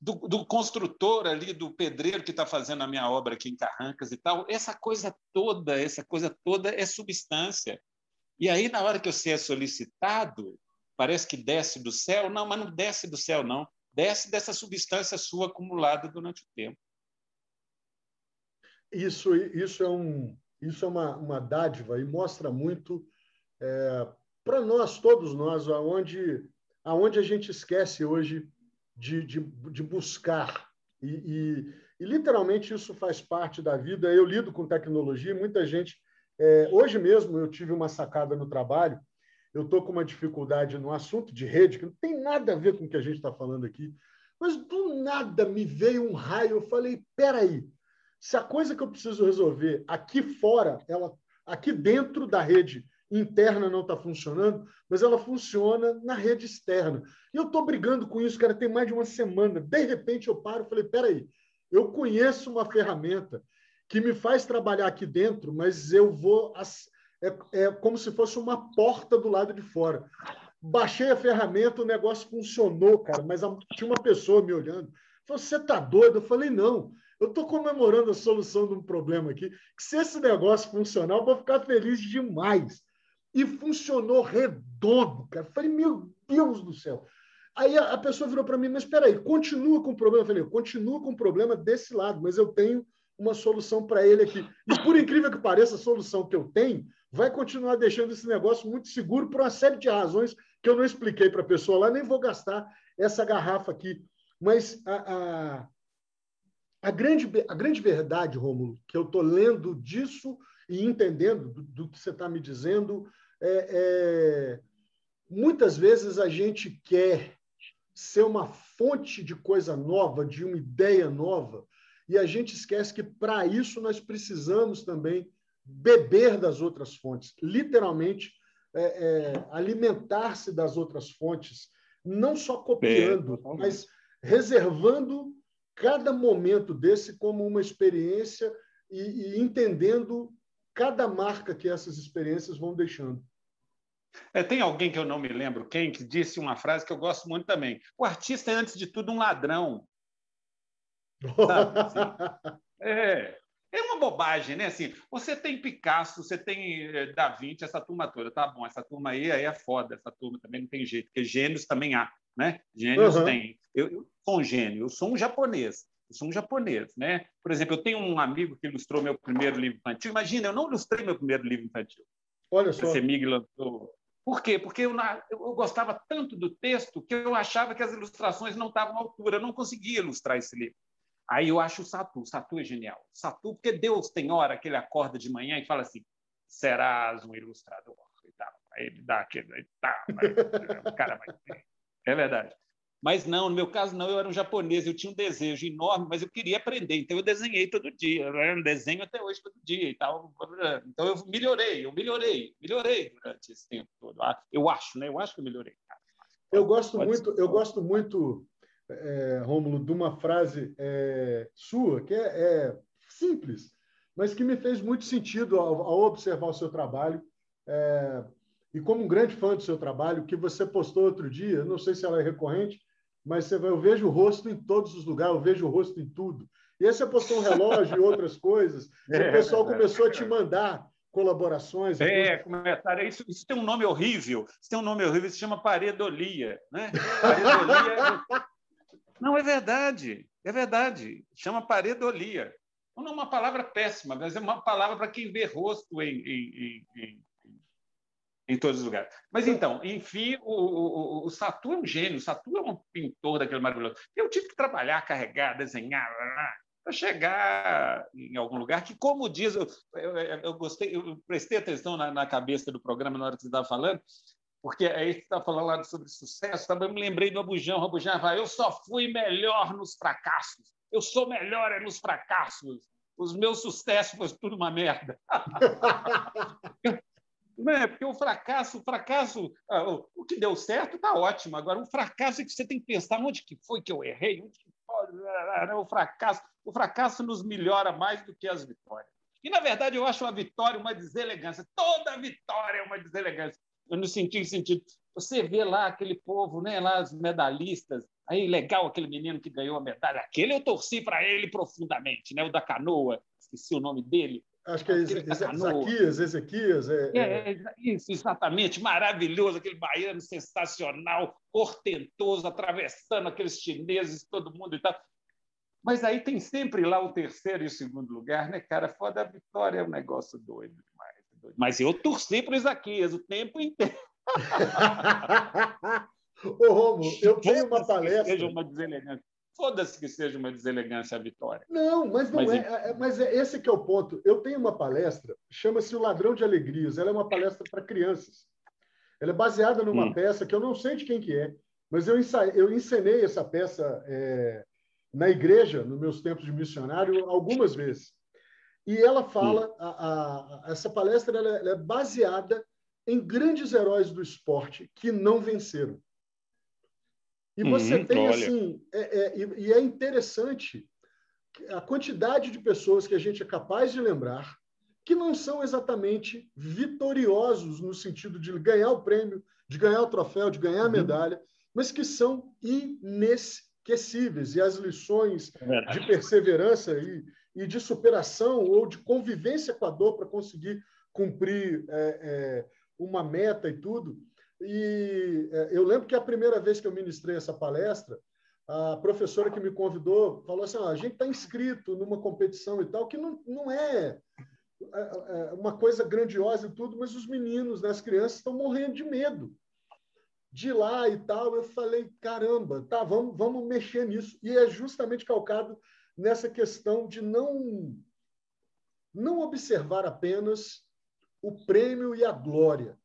do, do, construtor ali, do pedreiro que está fazendo a minha obra aqui em Carrancas e tal. Essa coisa toda, essa coisa toda é substância. E aí, na hora que você é solicitado, parece que desce do céu. Não, mas não desce do céu, não desce dessa substância sua acumulada durante o tempo. Isso, isso é, um, isso é uma, uma dádiva e mostra muito é, para nós, todos nós, aonde, aonde a gente esquece hoje de, de, de buscar. E, e, e, literalmente isso faz parte da vida. Eu lido com tecnologia, muita gente. É, hoje mesmo eu tive uma sacada no trabalho eu estou com uma dificuldade no assunto de rede, que não tem nada a ver com o que a gente está falando aqui, mas do nada me veio um raio. Eu falei: peraí, se a coisa que eu preciso resolver aqui fora, ela, aqui dentro da rede interna não está funcionando, mas ela funciona na rede externa. E eu estou brigando com isso, cara, tem mais de uma semana. De repente eu paro e falei: peraí, eu conheço uma ferramenta que me faz trabalhar aqui dentro, mas eu vou é, é como se fosse uma porta do lado de fora. Baixei a ferramenta, o negócio funcionou, cara, mas tinha uma pessoa me olhando. Falou, você tá doido? Eu falei, não. Eu estou comemorando a solução de um problema aqui, que se esse negócio funcionar, eu vou ficar feliz demais. E funcionou redondo, cara. Eu falei, meu Deus do céu. Aí a, pessoa virou para mim, mas espera aí, continua com o problema. Eu falei, continua com o problema desse lado, mas eu tenho uma solução para ele aqui. E por incrível que pareça, a solução que eu tenho vai continuar deixando esse negócio muito seguro por uma série de razões que eu não expliquei para a pessoa lá, nem vou gastar essa garrafa aqui. Mas a, a, a, grande, a grande verdade, Rômulo, que eu estou lendo disso e entendendo do, do que você está me dizendo, é, é, muitas vezes a gente quer ser uma fonte de coisa nova, de uma ideia nova, e a gente esquece que para isso nós precisamos também beber das outras fontes, literalmente é, é, alimentar-se das outras fontes, não só copiando, mas reservando cada momento desse como uma experiência e, e entendendo cada marca que essas experiências vão deixando. É, tem alguém que eu não me lembro quem que disse uma frase que eu gosto muito também. O artista é antes de tudo um ladrão. Sabe? Assim, é, é uma bobagem, né? Assim, você tem Picasso, você tem eh, Da Vinci, essa turma toda, tá bom? Essa turma aí, aí é foda, essa turma também não tem jeito, porque gênios também há, né? Gênios uhum. tem. Eu, eu sou um gênio, eu sou um japonês. Eu sou um japonês, né? Por exemplo, eu tenho um amigo que ilustrou meu primeiro livro infantil. Imagina, eu não ilustrei meu primeiro livro infantil. Olha só. A Mig lançou. Por quê? Porque eu, eu, gostava tanto do texto que eu achava que as ilustrações não estavam à altura. Eu não conseguia ilustrar esse livro. Aí eu acho o Satu. O Satu é genial. Satu, porque Deus tem hora que ele acorda de manhã e fala assim: serás um ilustrador. E tal. Aí ele dá aquele. Tá, o cara vai. É verdade. Mas não, no meu caso, não, eu era um japonês, eu tinha um desejo enorme, mas eu queria aprender, então eu desenhei todo dia, eu desenho até hoje todo dia e tal. Então eu melhorei, eu melhorei, melhorei durante esse tempo todo. Ah, eu acho, né? Eu acho que eu melhorei. Eu gosto Pode muito, ser. eu gosto muito, é, Rômulo, de uma frase é, sua que é, é, simples, mas que me fez muito sentido ao, ao observar o seu trabalho. É, e como um grande fã do seu trabalho, que você postou outro dia, não sei se ela é recorrente, mas eu vejo o rosto em todos os lugares, eu vejo o rosto em tudo. E aí você postou um relógio e outras coisas, é, o pessoal começou a te mandar colaborações. É, comentário. Isso, isso tem um nome horrível. Isso tem um nome horrível, se chama paredolia. Né? Paredolia é... Não, é verdade. É verdade. Chama paredolia. Não é uma palavra péssima, mas é uma palavra para quem vê rosto em, em, em, em todos os lugares. Mas então, enfim, o, o, o Satu é um gênio, o Satu é um pintor daquele maravilhoso. Eu tive que trabalhar, carregar, desenhar, para chegar em algum lugar que, como diz, eu, eu, eu gostei, eu prestei atenção na, na, cabeça do programa na hora que você estava falando, porque aí você está falando sobre sucesso, também me lembrei do Abujão. O Abujão vai, eu só fui melhor nos fracassos, eu sou melhor é nos fracassos. Os meus sucessos foi tudo uma merda. é Porque o fracasso, o fracasso, ah, o que deu certo está ótimo. Agora, o fracasso é que você tem que pensar onde que foi que eu errei, onde que pode. Né? O fracasso, o fracasso nos melhora mais do que as vitórias. E, na verdade, eu acho a vitória uma deselegância. Toda vitória é uma deselegância. Eu não senti sentido. Você vê lá aquele povo, né, lá os medalhistas, aí legal aquele menino que ganhou a medalha. Aquele eu torci para ele profundamente, né, o da canoa, esqueci o nome dele. Acho que é Ezequias, Ezequias. É, é, é, isso, exatamente. Maravilhoso, aquele baiano sensacional, portentoso, atravessando aqueles chineses, todo mundo e tal. Mas aí tem sempre lá o terceiro e o segundo lugar, né, cara? Foda a vitória é um negócio doido demais. Mas eu torci para o Ezequias o tempo inteiro. Ô, Romo, eu tenho uma palestra. Seja uma deselegância. Foda-se que seja uma deselegância a vitória. Não, mas não mas, é, é, Mas é esse que é o ponto. Eu tenho uma palestra, chama-se O Ladrão de Alegrias. Ela é uma palestra para crianças. Ela é baseada numa hum. peça que eu não sei de quem que é, mas eu, ensaiei, eu encenei essa peça é, na igreja, nos meus tempos de missionário, algumas vezes. E ela fala, hum. a, a, essa palestra ela, ela é baseada em grandes heróis do esporte que não venceram. E você uhum, tem olha. assim, é, é, e é interessante a quantidade de pessoas que a gente é capaz de lembrar que não são exatamente vitoriosos no sentido de ganhar o prêmio, de ganhar o troféu, de ganhar a uhum. medalha, mas que são inesquecíveis. E as lições é de perseverança e, e, de superação ou de convivência com a dor para conseguir cumprir é, é, uma meta e tudo, e é, eu lembro que a primeira vez que eu ministrei essa palestra, a professora que me convidou falou assim: ah, a gente está inscrito numa competição e tal, que não, não é, é, é uma coisa grandiosa e tudo, mas os meninos, né, as crianças estão morrendo de medo de lá e tal. Eu falei: caramba, tá, vamos, vamos mexer nisso. E é justamente calcado nessa questão de não, não observar apenas o prêmio e a glória,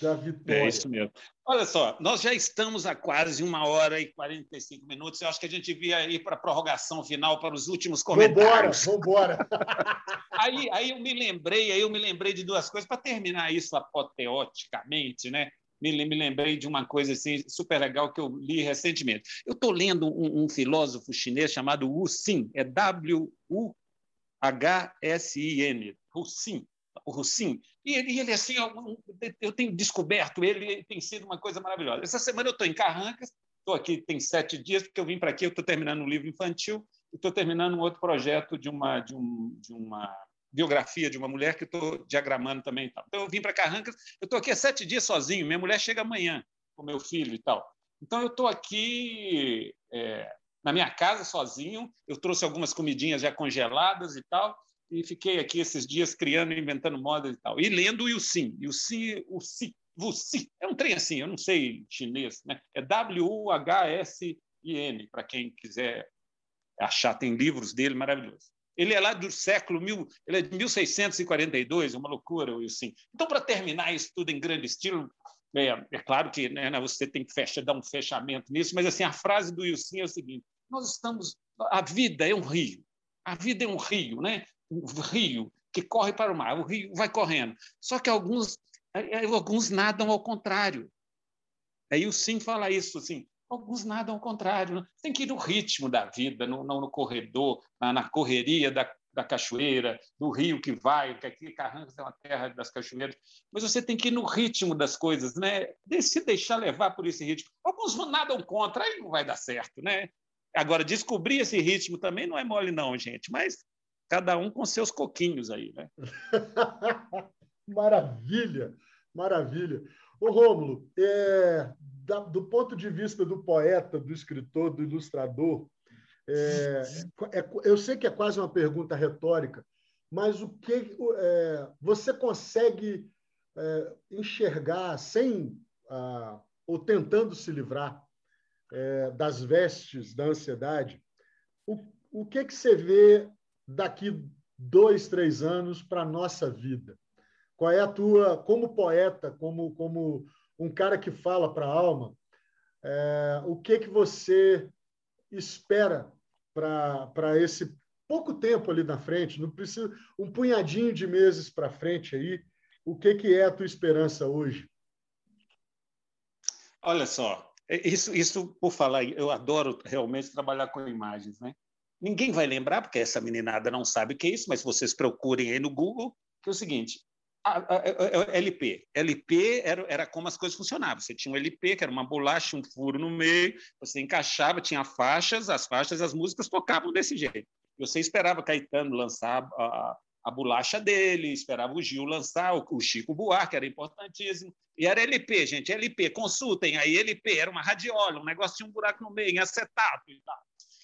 da vitória. É isso mesmo. Olha só, nós já estamos a quase uma hora e 45 minutos. Eu acho que a gente devia ir para a prorrogação final, para os últimos comentários. Vamos embora, aí, aí eu me lembrei, aí eu me lembrei de duas coisas para terminar isso apoteoticamente, né? Me, me lembrei de uma coisa assim super legal que eu li recentemente. Eu estou lendo um, um, filósofo chinês chamado Wu Xin, é W U H S I N, Wu Xin Russim, e ele, ele assim, eu, eu, tenho descoberto ele tem sido uma coisa maravilhosa. Essa semana eu estou em Carrancas, estou aqui tem sete dias, porque eu vim para aqui, eu estou terminando um livro infantil, estou terminando um outro projeto de uma, de, um, de uma biografia de uma mulher que estou diagramando também. Então, eu vim para Carrancas, eu estou aqui há sete dias sozinho, minha mulher chega amanhã com meu filho e tal. Então, eu estou aqui é, na minha casa sozinho. Eu trouxe algumas comidinhas já congeladas e tal, e fiquei aqui esses dias criando, inventando modas e tal. E lendo o Yusin. Yusin, o Si, Wuxi. É um trem assim, eu não sei chinês, né? É W-U-H-S-I-N, para quem quiser achar, tem livros dele maravilhosos. Ele é lá do século mil, ele é de 1642, uma loucura, Wilson. Então, para terminar isso tudo em grande estilo, é, é claro que né, né, você tem que fechar, dar um fechamento nisso, mas assim a frase do Wilson é o seguinte: nós estamos, a vida é um rio, a vida é um rio, né? Um rio que corre para o mar, o rio vai correndo. Só que alguns, alguns nadam ao contrário. Aí o Sim fala isso, assim, alguns nadam ao contrário. Tem que ir no ritmo da vida, no, no corredor, na, na correria da, da cachoeira, do rio que vai, que aqui Carrancas é uma terra das cachoeiras, mas você tem que ir no ritmo das coisas, né? De se deixar levar por esse ritmo. Alguns nadam contra, aí não vai dar certo, né? Agora, descobrir esse ritmo também não é mole, não, gente, mas cada um com seus coquinhos aí, né? maravilha, maravilha. Ô, Rômulo, é, da, do ponto de vista do poeta, do escritor, do ilustrador, é, é, eu sei que é quase uma pergunta retórica, mas o que é, você consegue é, enxergar sem ah, ou tentando se livrar é, das vestes da ansiedade? O, o que que você vê daqui dois, três anos para nossa vida? Qual é a tua, como poeta, como como um cara que fala para a alma, é, o que que você espera para esse pouco tempo ali na frente? Não precisa um punhadinho de meses para frente aí. O que que é a tua esperança hoje? Olha só, é, isso, isso por falar, eu adoro realmente trabalhar com imagens, né? Ninguém vai lembrar, porque essa meninada não sabe o que é isso, mas vocês procurem aí no Google, que é o seguinte: LP. LP era, era como as coisas funcionavam. Você tinha um LP, que era uma bolacha, um furo no meio, você encaixava, tinha faixas, as faixas, as músicas tocavam desse jeito. Você esperava Caetano lançar a, a bolacha dele, esperava o Gil lançar, o, o Chico Buarque, era importantíssimo. E era LP, gente, LP, consultem aí, LP, era uma radiola, um negócio tinha um buraco no meio, em acetato e tal.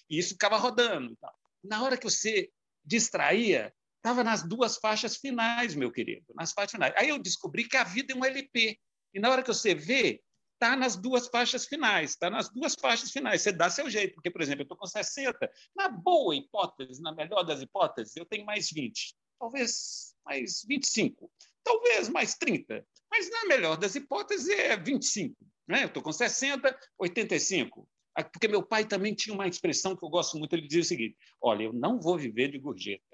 E isso ficava rodando e tal. Na hora que você distraía, Estava nas duas faixas finais, meu querido, nas faixas finais. Aí eu descobri que a vida é um LP. E na hora que você vê, está nas duas faixas finais, está nas duas faixas finais. Você dá seu jeito, porque, por exemplo, eu estou com 60. Na boa hipótese, na melhor das hipóteses, eu tenho mais 20, talvez mais 25, talvez mais 30. Mas na melhor das hipóteses é 25. Né? Eu estou com 60, 85. Porque meu pai também tinha uma expressão que eu gosto muito. Ele dizia o seguinte: Olha, eu não vou viver de gorjeta.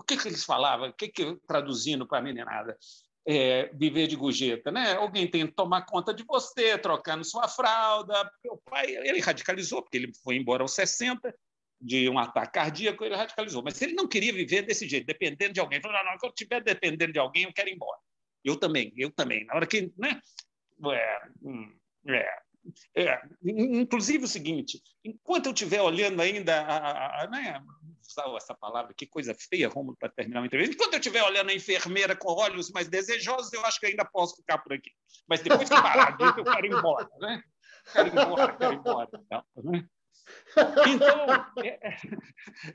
O que, que eles falavam? O que, que traduzindo para a meninada? É, viver de gorjeta, né? Alguém tem que tomar conta de você, trocando sua fralda. Meu pai, ele radicalizou, porque ele foi embora aos 60, de um ataque cardíaco, ele radicalizou. Mas ele não queria viver desse jeito, dependendo de alguém. Falou, não, não, quando eu estiver dependendo de alguém, eu quero ir embora. Eu também, eu também. Na hora que, né? É, hum, é, é, inclusive o seguinte, enquanto eu estiver olhando ainda, a, a, a, né, usar essa palavra, que coisa feia, Romulo, para terminar uma entrevista, enquanto eu estiver olhando a enfermeira com olhos mais desejosos, eu acho que ainda posso ficar por aqui. Mas depois que parar disso, eu quero ir embora, né? Quero ir embora, quero ir embora. Né? Então, é, é,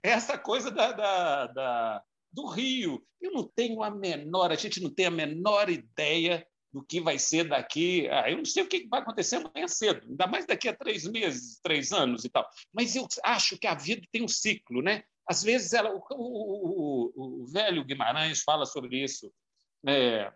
essa coisa da, da, da, do Rio, eu não tenho a menor, a gente não tem a menor ideia do que vai ser daqui. Ah, eu não sei o que vai acontecer amanhã cedo, ainda mais daqui a três meses, três anos e tal. Mas eu acho que a vida tem um ciclo, né? Às vezes, ela, o, o, o, o velho Guimarães fala sobre isso. É,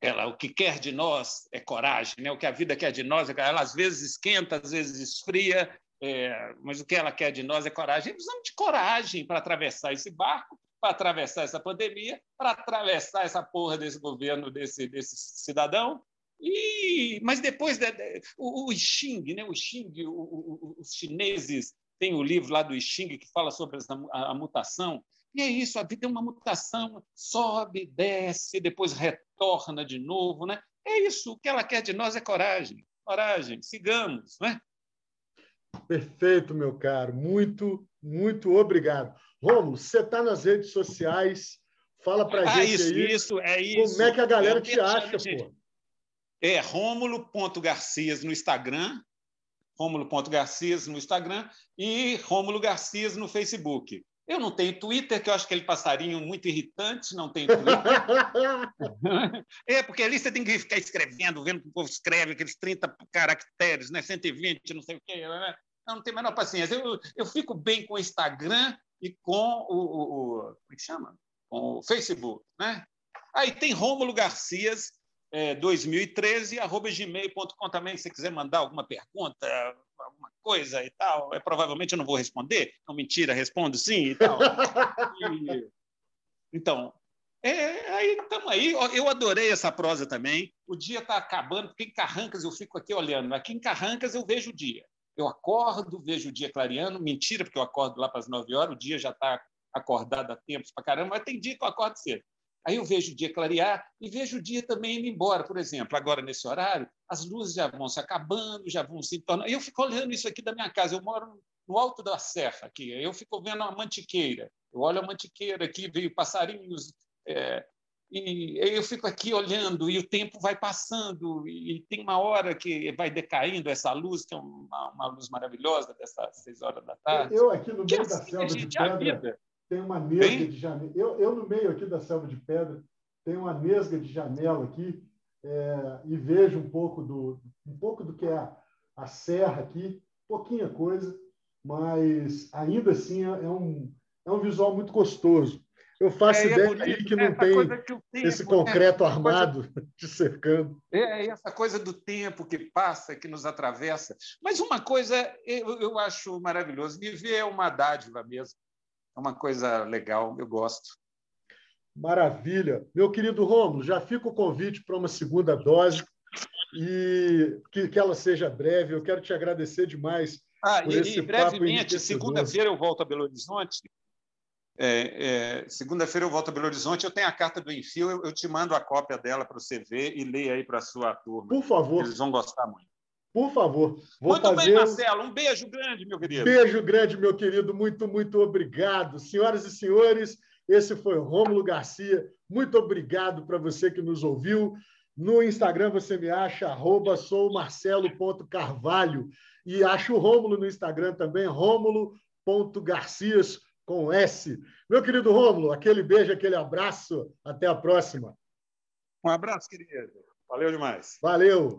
ela, o que quer de nós é coragem, né? O que a vida quer de nós é ela às vezes esquenta, às vezes esfria, é, mas o que ela quer de nós é coragem. Precisamos de coragem para atravessar esse barco para atravessar essa pandemia, para atravessar essa porra desse governo, desse, desse cidadão. E, mas depois de, de, o, o Xing, né? o Xing, o, o, os chineses têm o livro lá do Xing que fala sobre a, mutação. E é isso, a vida é uma mutação, sobe, desce, depois retorna de novo, né? É isso, o que ela quer de nós é coragem. Coragem, sigamos, né? Perfeito, meu caro. Muito, muito obrigado. Romulo, você está nas redes sociais, fala para a ah, gente isso, aí. Isso, é isso. Como é que a galera é te acha, pô? É Rômulo.garcias no Instagram, Rômulo.garcias no Instagram e Rômulo Garcias no Facebook. Eu não tenho Twitter, que eu acho aquele passarinho muito irritante, não tem Twitter. é, porque ali você tem que ficar escrevendo, vendo que o povo escreve, aqueles 30 caracteres, né? 120, não sei o quê. Né? Eu não tenho a menor paciência. Eu, eu fico bem com o Instagram e com o, o, o como é que chama? Com o Facebook. Né? Aí tem Rômulo Garcias, é, 2013, arroba gmail.com também, se você quiser mandar alguma pergunta, alguma coisa e tal. É, provavelmente eu não vou responder. Não, mentira, respondo sim e tal. E, então, é, aí estamos aí. Eu adorei essa prosa também. O dia está acabando, porque em Carrancas eu fico aqui olhando. Aqui em Carrancas eu vejo o dia. Eu acordo, vejo o dia clareando. Mentira, porque eu acordo lá para as 9 horas, o dia já está acordado há tempos para caramba, mas tem dia que eu acordo cedo. Aí eu vejo o dia clarear e vejo o dia também indo embora. Por exemplo, agora nesse horário, as luzes já vão se acabando, já vão se tornando. Eu fico olhando isso aqui da minha casa. Eu moro no alto da serra aqui. Eu fico vendo uma mantiqueira. Eu olho a mantiqueira aqui, veio passarinhos. É, e eu fico aqui olhando e o tempo vai passando e tem uma hora que vai decaindo essa luz, que é uma, uma luz maravilhosa dessas seis horas da tarde. Eu aqui no meio da assim selva de pedra tem uma nesga de janela. Eu, eu, no meio aqui da selva de pedra, tenho uma nesga de janela aqui é, e vejo um pouco do, um pouco do que é a, a serra aqui, pouquinha coisa, mas ainda assim é, é um, é um visual muito gostoso. Eu faço é, é ideia bonito, aí que né? não tem que esse né? concreto né? armado coisa... te cercando. É, essa coisa do tempo que passa, que nos atravessa. Mas uma coisa eu, eu acho maravilhoso, viver é uma dádiva mesmo é uma coisa legal, eu gosto. Maravilha. Meu querido Romulo, já fica o convite para uma segunda dose e que, que ela seja breve. Eu quero te agradecer demais. Ah, por e, esse e brevemente, segunda-feira eu volto a Belo Horizonte. É, é, segunda-feira eu volto a Belo Horizonte. Eu tenho a carta do Enfio, eu, eu te mando a cópia dela para você ver e ler aí para a sua turma. Por favor. Eles vão gostar muito. Por favor. Vou muito fazer... bem, Marcelo. Um beijo grande, meu querido. Beijo grande, meu querido. Muito, muito obrigado. Senhoras e senhores, esse foi Rômulo Garcia. Muito obrigado para você que nos ouviu. No Instagram você me acha, arroba soumarcelo.carvalho. E acha o Rômulo no Instagram também, rômulo.garcias com S. Meu querido Rômulo, aquele beijo, aquele abraço. Até a próxima. Um abraço, querido. Valeu demais. Valeu.